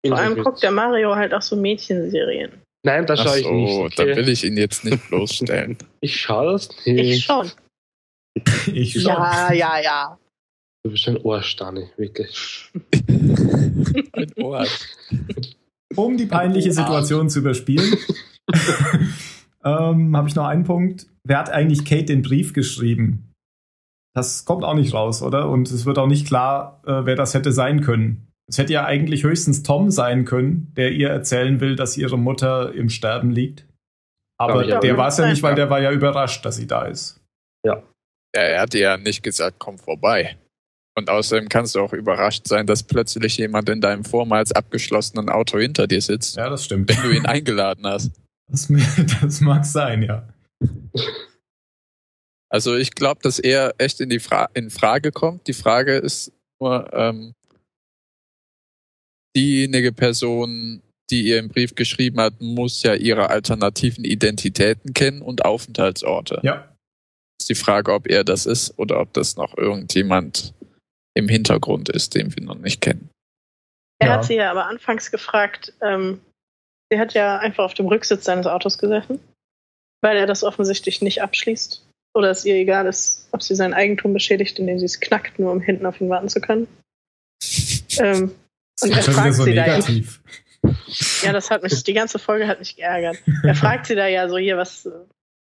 Speaker 5: Vor allem guckt der Mario halt auch so Mädchenserien.
Speaker 2: Nein, das
Speaker 4: Ach
Speaker 2: schaue ich
Speaker 4: so,
Speaker 2: nicht.
Speaker 4: da
Speaker 2: Okay.
Speaker 4: will ich ihn jetzt nicht bloßstellen.
Speaker 2: Ich schaue das nicht.
Speaker 5: Ich schon.
Speaker 3: Ich schon.
Speaker 5: Ja, ja, ja.
Speaker 2: Du bist ein Ohrstanne, wirklich.
Speaker 4: Ein Ohr.
Speaker 3: Um die peinliche Situation zu überspielen, ähm, habe ich noch einen Punkt. Wer hat eigentlich Kate den Brief geschrieben? Das kommt auch nicht raus, oder? Und es wird auch nicht klar, äh, wer das hätte sein können. Es hätte ja eigentlich höchstens Tom sein können, der ihr erzählen will, dass ihre Mutter im Sterben liegt. Aber
Speaker 2: auch.
Speaker 3: der war es ja nicht, weil
Speaker 5: Ja.
Speaker 3: der war ja überrascht, dass sie da ist.
Speaker 4: Ja, er hat ja nicht gesagt, komm vorbei. Und außerdem kannst du auch überrascht sein, dass plötzlich jemand in deinem vormals abgeschlossenen Auto hinter dir sitzt,
Speaker 3: Ja, das stimmt.
Speaker 4: wenn du ihn eingeladen hast.
Speaker 3: Das, das mag sein, ja.
Speaker 4: Also ich glaube, dass er echt in die Fra in Frage kommt. Die Frage ist nur, ähm, diejenige Person, die ihr im Brief geschrieben hat, muss ja ihre alternativen Identitäten kennen und Aufenthaltsorte.
Speaker 3: Ja,
Speaker 4: Ist die Frage, ob er das ist oder ob das noch irgendjemand im Hintergrund ist, den wir noch nicht kennen.
Speaker 5: Er
Speaker 3: Ja.
Speaker 5: hat sie ja aber anfangs gefragt, ähm, sie hat ja einfach auf dem Rücksitz seines Autos gesessen, weil er das offensichtlich nicht abschließt. Oder es ihr egal ist, ob sie sein Eigentum beschädigt, indem sie es knackt, nur um hinten auf ihn warten zu können. Ähm, Und
Speaker 3: ist
Speaker 5: er
Speaker 3: schon wieder
Speaker 5: fragt
Speaker 3: so
Speaker 5: sie da ja.
Speaker 3: negativ.
Speaker 5: ja, das hat mich, die ganze Folge hat mich geärgert. Er fragt sie da ja so, hier, was äh,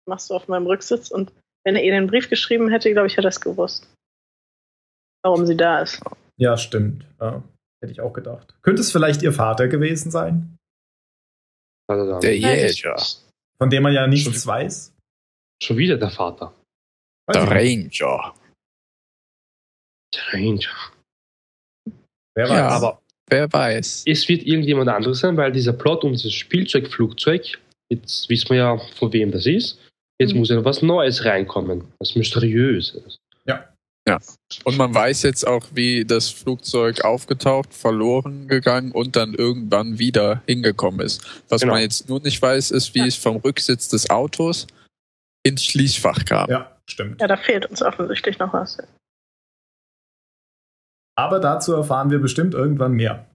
Speaker 5: machst du auf meinem Rücksitz? Und wenn er ihr den Brief geschrieben hätte, glaube ich, hätte er es gewusst. Warum sie da ist.
Speaker 3: Ja, stimmt. Ja. Hätte ich auch gedacht. Könnte es vielleicht ihr Vater gewesen sein?
Speaker 4: Der Jäger.
Speaker 3: Von dem man ja nichts weiß.
Speaker 2: Schon wieder der Vater.
Speaker 3: Weiß
Speaker 4: Der. Ranger.
Speaker 2: Der Ranger.
Speaker 3: Wer weiß.
Speaker 4: Ja, aber wer weiß.
Speaker 2: Es wird irgendjemand anderes sein, weil dieser Plot um dieses Spielzeugflugzeug, jetzt wissen wir ja, von wem das ist. Jetzt
Speaker 5: Mhm.
Speaker 2: muss ja noch was Neues reinkommen. Was Mysteriöses.
Speaker 4: Und man weiß jetzt auch, wie das Flugzeug aufgetaucht, verloren gegangen und dann irgendwann wieder hingekommen ist. Was
Speaker 2: Genau.
Speaker 4: man jetzt nur nicht weiß, ist, wie
Speaker 5: Ja.
Speaker 4: es vom Rücksitz des Autos ins Schließfach kam.
Speaker 3: Ja, stimmt.
Speaker 5: Ja, da fehlt uns offensichtlich noch was.
Speaker 3: Aber dazu erfahren wir bestimmt irgendwann mehr.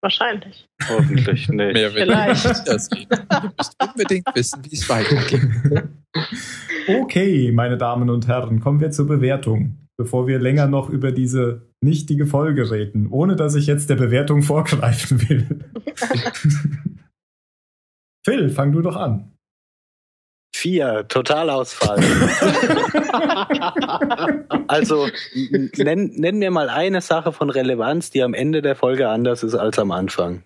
Speaker 5: Wahrscheinlich.
Speaker 1: Hoffentlich nicht.
Speaker 4: Mehr will
Speaker 5: Vielleicht.
Speaker 4: ich nicht erzählen. Ihr müsst unbedingt wissen, wie es weitergeht.
Speaker 3: Okay, meine Damen und Herren, kommen wir zur Bewertung. Bevor wir länger noch über diese nichtige Folge reden, ohne dass ich jetzt der Bewertung vorgreifen will. Phil, fang du doch an.
Speaker 1: Vier, Totalausfall. also nenn, nenn mir mal eine Sache von Relevanz, die am Ende der Folge anders ist als am Anfang.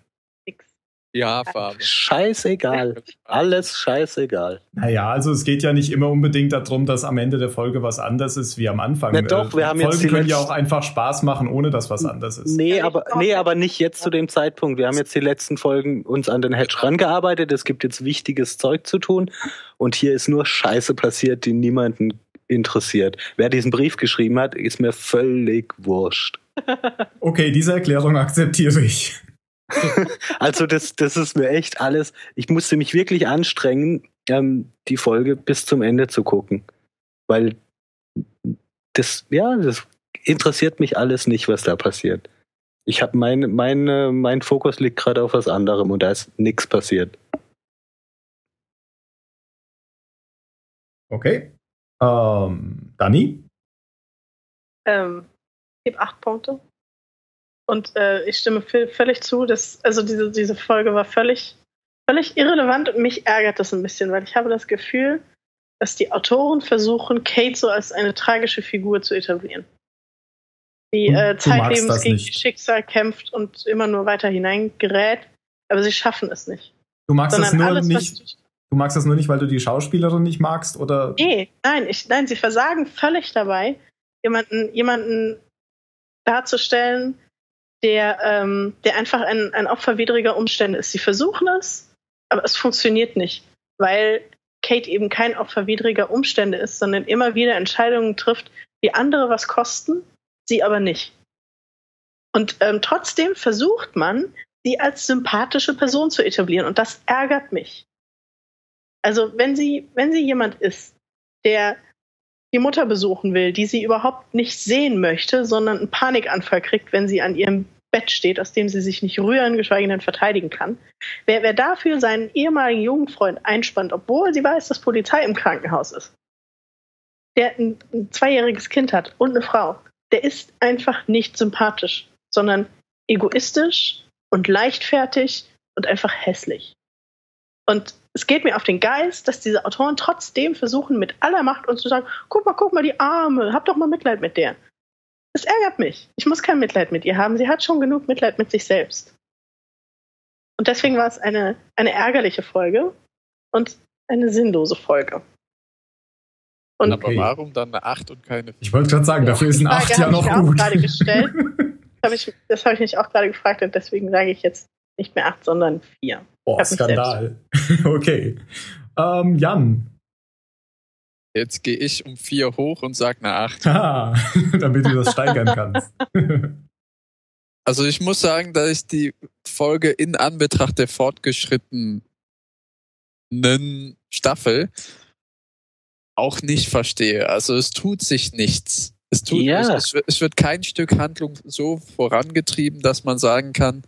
Speaker 4: Ja, Farbe.
Speaker 1: Scheißegal. Alles scheißegal.
Speaker 3: Naja, also es geht ja nicht immer unbedingt darum, dass am Ende der Folge was anders ist wie am Anfang.
Speaker 1: Na doch, wir haben
Speaker 3: Folgen
Speaker 1: jetzt die
Speaker 3: können ja auch einfach Spaß machen, ohne dass was anders ist.
Speaker 1: Nee, aber, nee, aber nicht jetzt zu dem Zeitpunkt. Wir haben jetzt die letzten Folgen uns an den Hedge rangearbeitet. Es gibt jetzt wichtiges Zeug zu tun. Und hier ist nur Scheiße passiert, die niemanden interessiert. Wer diesen Brief geschrieben hat, ist mir völlig wurscht.
Speaker 3: Okay, diese Erklärung akzeptiere ich.
Speaker 1: Also das, das ist mir echt alles. Ich musste mich wirklich anstrengen, ähm, die Folge bis zum Ende zu gucken. Weil das, ja, das interessiert mich alles nicht, was da passiert. Ich habe meine, meine, mein Fokus liegt gerade auf was anderem und da ist nichts passiert.
Speaker 3: Okay. Ähm, Dani?
Speaker 5: Ähm, ich gebe acht Punkte. Und äh, ich stimme völlig zu, dass, also diese, diese Folge war völlig, völlig irrelevant und mich ärgert das ein bisschen, weil ich habe das Gefühl, dass die Autoren versuchen, Kate so als eine tragische Figur zu etablieren. Die
Speaker 3: Und
Speaker 5: äh, zeitlebens
Speaker 3: das
Speaker 5: gegen
Speaker 3: nicht.
Speaker 5: Schicksal kämpft und immer nur weiter hineingerät, aber sie schaffen es nicht.
Speaker 3: Du magst das
Speaker 5: Sondern
Speaker 3: nur
Speaker 5: alles,
Speaker 3: nicht. Du magst das nur nicht, weil du die Schauspielerin nicht magst, oder?
Speaker 5: Nee, nein, ich, nein, sie versagen völlig dabei, jemanden, jemanden darzustellen, der, ähm, der einfach ein, ein Opfer widriger Umstände ist. Sie versuchen es, aber es funktioniert nicht, weil Kate eben kein Opfer widriger Umstände ist, sondern immer wieder Entscheidungen trifft, die andere was kosten, sie aber nicht. Und ähm, trotzdem versucht man, sie als sympathische Person zu etablieren. Und das ärgert mich. Also wenn sie, wenn sie jemand ist, der die Mutter besuchen will, die sie überhaupt nicht sehen möchte, sondern einen Panikanfall kriegt, wenn sie an ihrem Bett steht, aus dem sie sich nicht rühren, geschweige denn verteidigen kann. Wer, wer dafür seinen ehemaligen Jugendfreund einspannt, obwohl sie weiß, dass Polizei im Krankenhaus ist, der ein, ein zweijähriges Kind hat und eine Frau, der ist einfach nicht sympathisch, sondern egoistisch und leichtfertig und einfach hässlich. Und es geht mir auf den Geist, dass diese Autoren trotzdem versuchen, mit aller Macht uns zu sagen, guck mal, guck mal, die Arme, hab doch mal Mitleid mit der. Das ärgert mich. Ich muss kein Mitleid mit ihr haben. Sie hat schon genug Mitleid mit sich selbst. Und deswegen war es eine, eine ärgerliche Folge und eine sinnlose Folge. Und
Speaker 4: Aber
Speaker 3: Okay.
Speaker 4: warum dann eine 8 und keine 4?
Speaker 3: Ich wollte gerade sagen, dafür ist ein
Speaker 5: Die Frage
Speaker 3: 8 ja noch
Speaker 5: ich auch
Speaker 3: gut.
Speaker 5: gerade gestellt. hab ich, das habe ich mich auch gerade gefragt und deswegen sage ich jetzt nicht mehr 8, sondern 4.
Speaker 3: Boah, Skandal. okay. Ähm, Jan.
Speaker 4: Jetzt gehe ich um 4 hoch und sag eine 8.
Speaker 3: Haha, damit du das steigern kannst.
Speaker 4: Also ich muss sagen, dass ich die Folge in Anbetracht der fortgeschrittenen Staffel auch nicht verstehe. Also es tut sich nichts. Es, tut,
Speaker 1: Ja.
Speaker 4: es, es wird kein Stück Handlung so vorangetrieben, dass man sagen kann,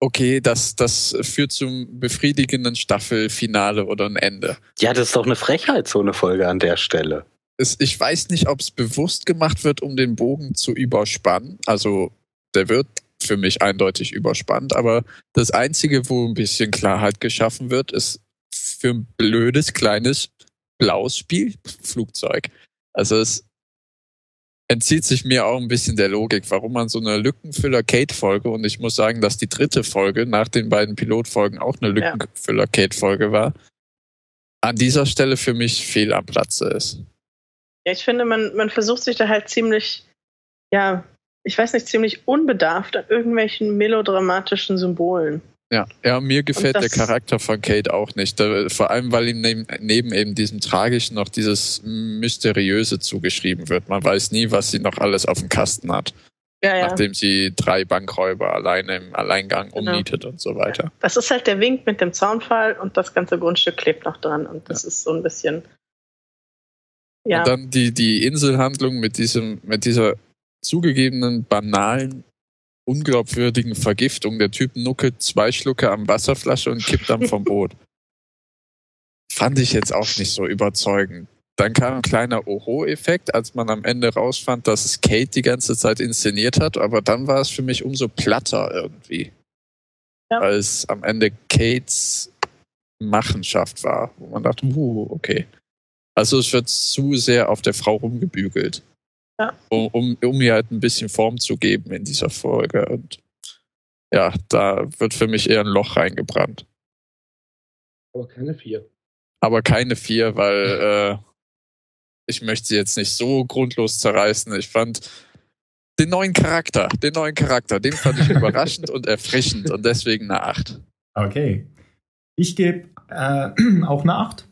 Speaker 4: okay, das, das führt zum befriedigenden Staffelfinale oder ein Ende.
Speaker 1: Ja, das ist doch eine Frechheit, so eine Folge an der Stelle.
Speaker 4: Es, ich weiß nicht, ob es bewusst gemacht wird, um den Bogen zu überspannen. Also der wird für mich eindeutig überspannt, aber das Einzige, wo ein bisschen Klarheit geschaffen wird, ist für ein blödes, kleines, blaues Spielflugzeug. Also es, entzieht sich mir auch ein bisschen der Logik, warum man so eine Lückenfüller-Kate-Folge, und ich muss sagen, dass die dritte Folge nach den beiden Pilotfolgen auch eine Lückenfüller-Kate-Folge war, an dieser Stelle für mich fehl am Platze ist.
Speaker 5: Ja, ich finde, man, man versucht sich da halt ziemlich, ja, ich weiß nicht, ziemlich unbedarft an irgendwelchen melodramatischen Symbolen.
Speaker 4: Ja, ja mir gefällt der Charakter von Kate auch nicht. Vor allem, weil ihm neben, neben eben diesem Tragischen noch dieses Mysteriöse zugeschrieben wird. Man weiß nie, was sie noch alles auf dem Kasten hat. Ja, ja. Nachdem sie drei Bankräuber alleine im Alleingang genau. umnietet und so weiter.
Speaker 5: Ja. Das ist halt der Wink mit dem Zaunfall und das ganze Grundstück klebt noch dran. Und das ist so ein bisschen.
Speaker 4: Ja. Und dann die, die Inselhandlung mit diesem, mit dieser zugegebenen banalen unglaubwürdigen Vergiftung. Der Typ nuckelt zwei Schlucke am Wasserflasche und kippt dann vom Boot. Fand ich jetzt auch nicht so überzeugend. Dann kam ein kleiner Oho-Effekt, als man am Ende rausfand, dass es Kate die ganze Zeit inszeniert hat, aber dann war es für mich umso platter irgendwie. Ja. Weil es am Ende Kates Machenschaft war, wo man dachte, uh, okay. Also es wird zu sehr auf der Frau rumgebügelt. Ja. Um, um, um ihr halt ein bisschen Form zu geben in dieser Folge. Und ja, da wird für mich eher ein Loch reingebrannt.
Speaker 2: Aber keine vier.
Speaker 4: Aber keine vier, weil äh, ich möchte sie jetzt nicht so grundlos zerreißen. Ich fand den neuen Charakter, den neuen Charakter, den fand ich überraschend und erfrischend und deswegen eine Acht.
Speaker 3: Okay. Ich gebe äh, auch eine Acht.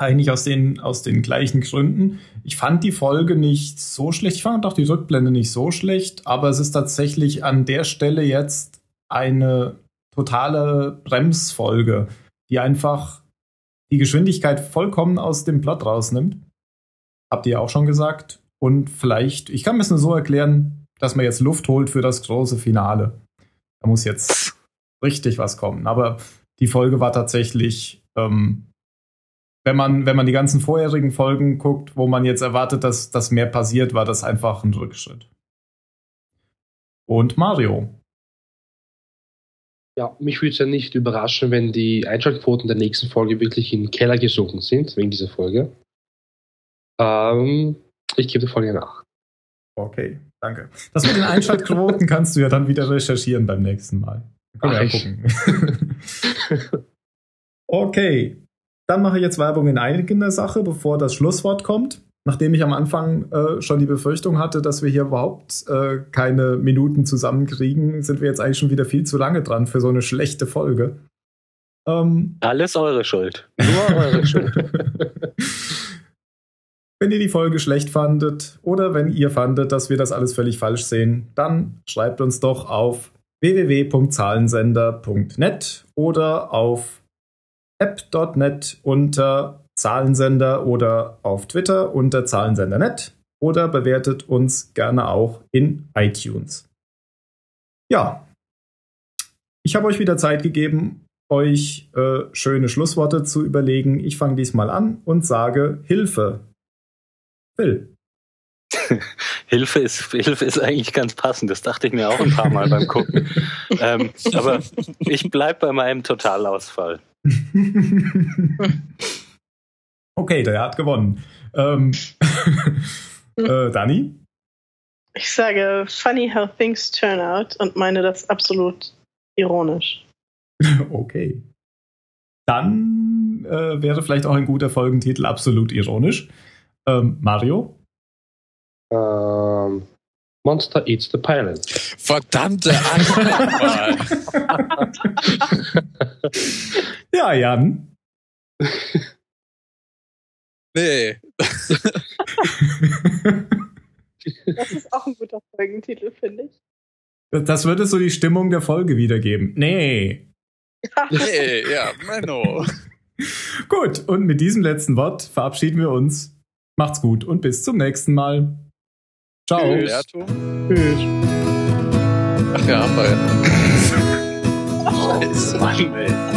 Speaker 3: Eigentlich aus den, aus den gleichen Gründen. Ich fand die Folge nicht so schlecht. Ich fand auch die Rückblende nicht so schlecht, aber es ist tatsächlich an der Stelle jetzt eine totale Bremsfolge, die einfach die Geschwindigkeit vollkommen aus dem Plot rausnimmt. Habt ihr auch schon gesagt. Und vielleicht, ich kann es nur so erklären, dass man jetzt Luft holt für das große Finale. Da muss jetzt richtig was kommen. Aber die Folge war tatsächlich ähm, wenn man, wenn man die ganzen vorherigen Folgen guckt, wo man jetzt erwartet, dass, dass mehr passiert, war das einfach ein Rückschritt. Und Mario.
Speaker 2: Ja, mich würde es ja nicht überraschen, wenn die Einschaltquoten der nächsten Folge wirklich in den Keller gesunken sind, wegen dieser Folge. Ähm, ich gebe der Folge nach.
Speaker 3: Okay, danke. Das mit den Einschaltquoten kannst du ja dann wieder recherchieren beim nächsten Mal. Können wir ja gucken. okay, dann mache ich jetzt Werbung in eigener Sache, bevor das Schlusswort kommt. Nachdem ich am Anfang äh, schon die Befürchtung hatte, dass wir hier überhaupt äh, keine Minuten zusammenkriegen, sind wir jetzt eigentlich schon wieder viel zu lange dran für so eine schlechte Folge.
Speaker 1: Ähm, Alles eure Schuld. Nur eure Schuld.
Speaker 3: Wenn ihr die Folge schlecht fandet oder wenn ihr fandet, dass wir das alles völlig falsch sehen, dann schreibt uns doch auf www.zahlensender.net oder auf app.net unter Zahlensender oder auf Twitter unter Zahlensender.net oder bewertet uns gerne auch in iTunes. Ja, ich habe euch wieder Zeit gegeben, euch äh, schöne Schlussworte zu überlegen. Ich fange diesmal an und sage Hilfe. Phil.
Speaker 1: Hilfe ist, Hilfe ist eigentlich ganz passend. Das dachte ich mir auch ein paar Mal beim Gucken. ähm, aber ich bleibe bei meinem Totalausfall.
Speaker 3: okay, der hat gewonnen. Ähm, äh, Dani?
Speaker 5: Ich sage funny how things turn out und meine das absolut ironisch.
Speaker 3: okay. Dann äh, wäre vielleicht auch ein guter Folgentitel absolut ironisch. Ähm, Mario?
Speaker 2: Ähm, Monster Eats the Pilot.
Speaker 4: Verdammte Antwort.
Speaker 3: ja, Jan.
Speaker 4: nee.
Speaker 5: das ist auch ein guter Folgentitel, finde ich.
Speaker 3: Das würde so die Stimmung der Folge wiedergeben. Nee.
Speaker 4: nee, ja, Menno.
Speaker 3: Gut, und mit diesem letzten Wort verabschieden wir uns. Macht's gut und bis zum nächsten Mal. Ciao. Tschüss. Tschüss.
Speaker 4: Ach ja, haben wir ja. Scheiße. Mann, ey.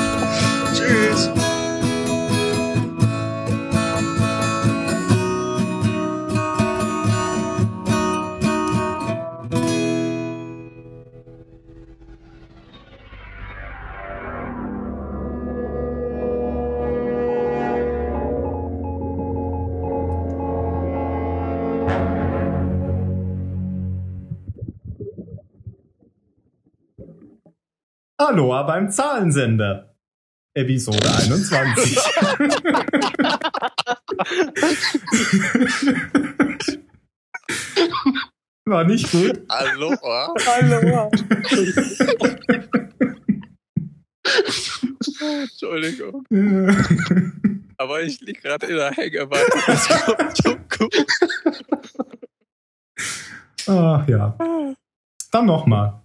Speaker 3: Aloha beim Zahlensender. Episode 21. War nicht gut.
Speaker 4: Aloha.
Speaker 5: Aloha.
Speaker 4: Entschuldigung. Aber ich lieg gerade in der Hängematte.
Speaker 3: Ach ja. Dann nochmal.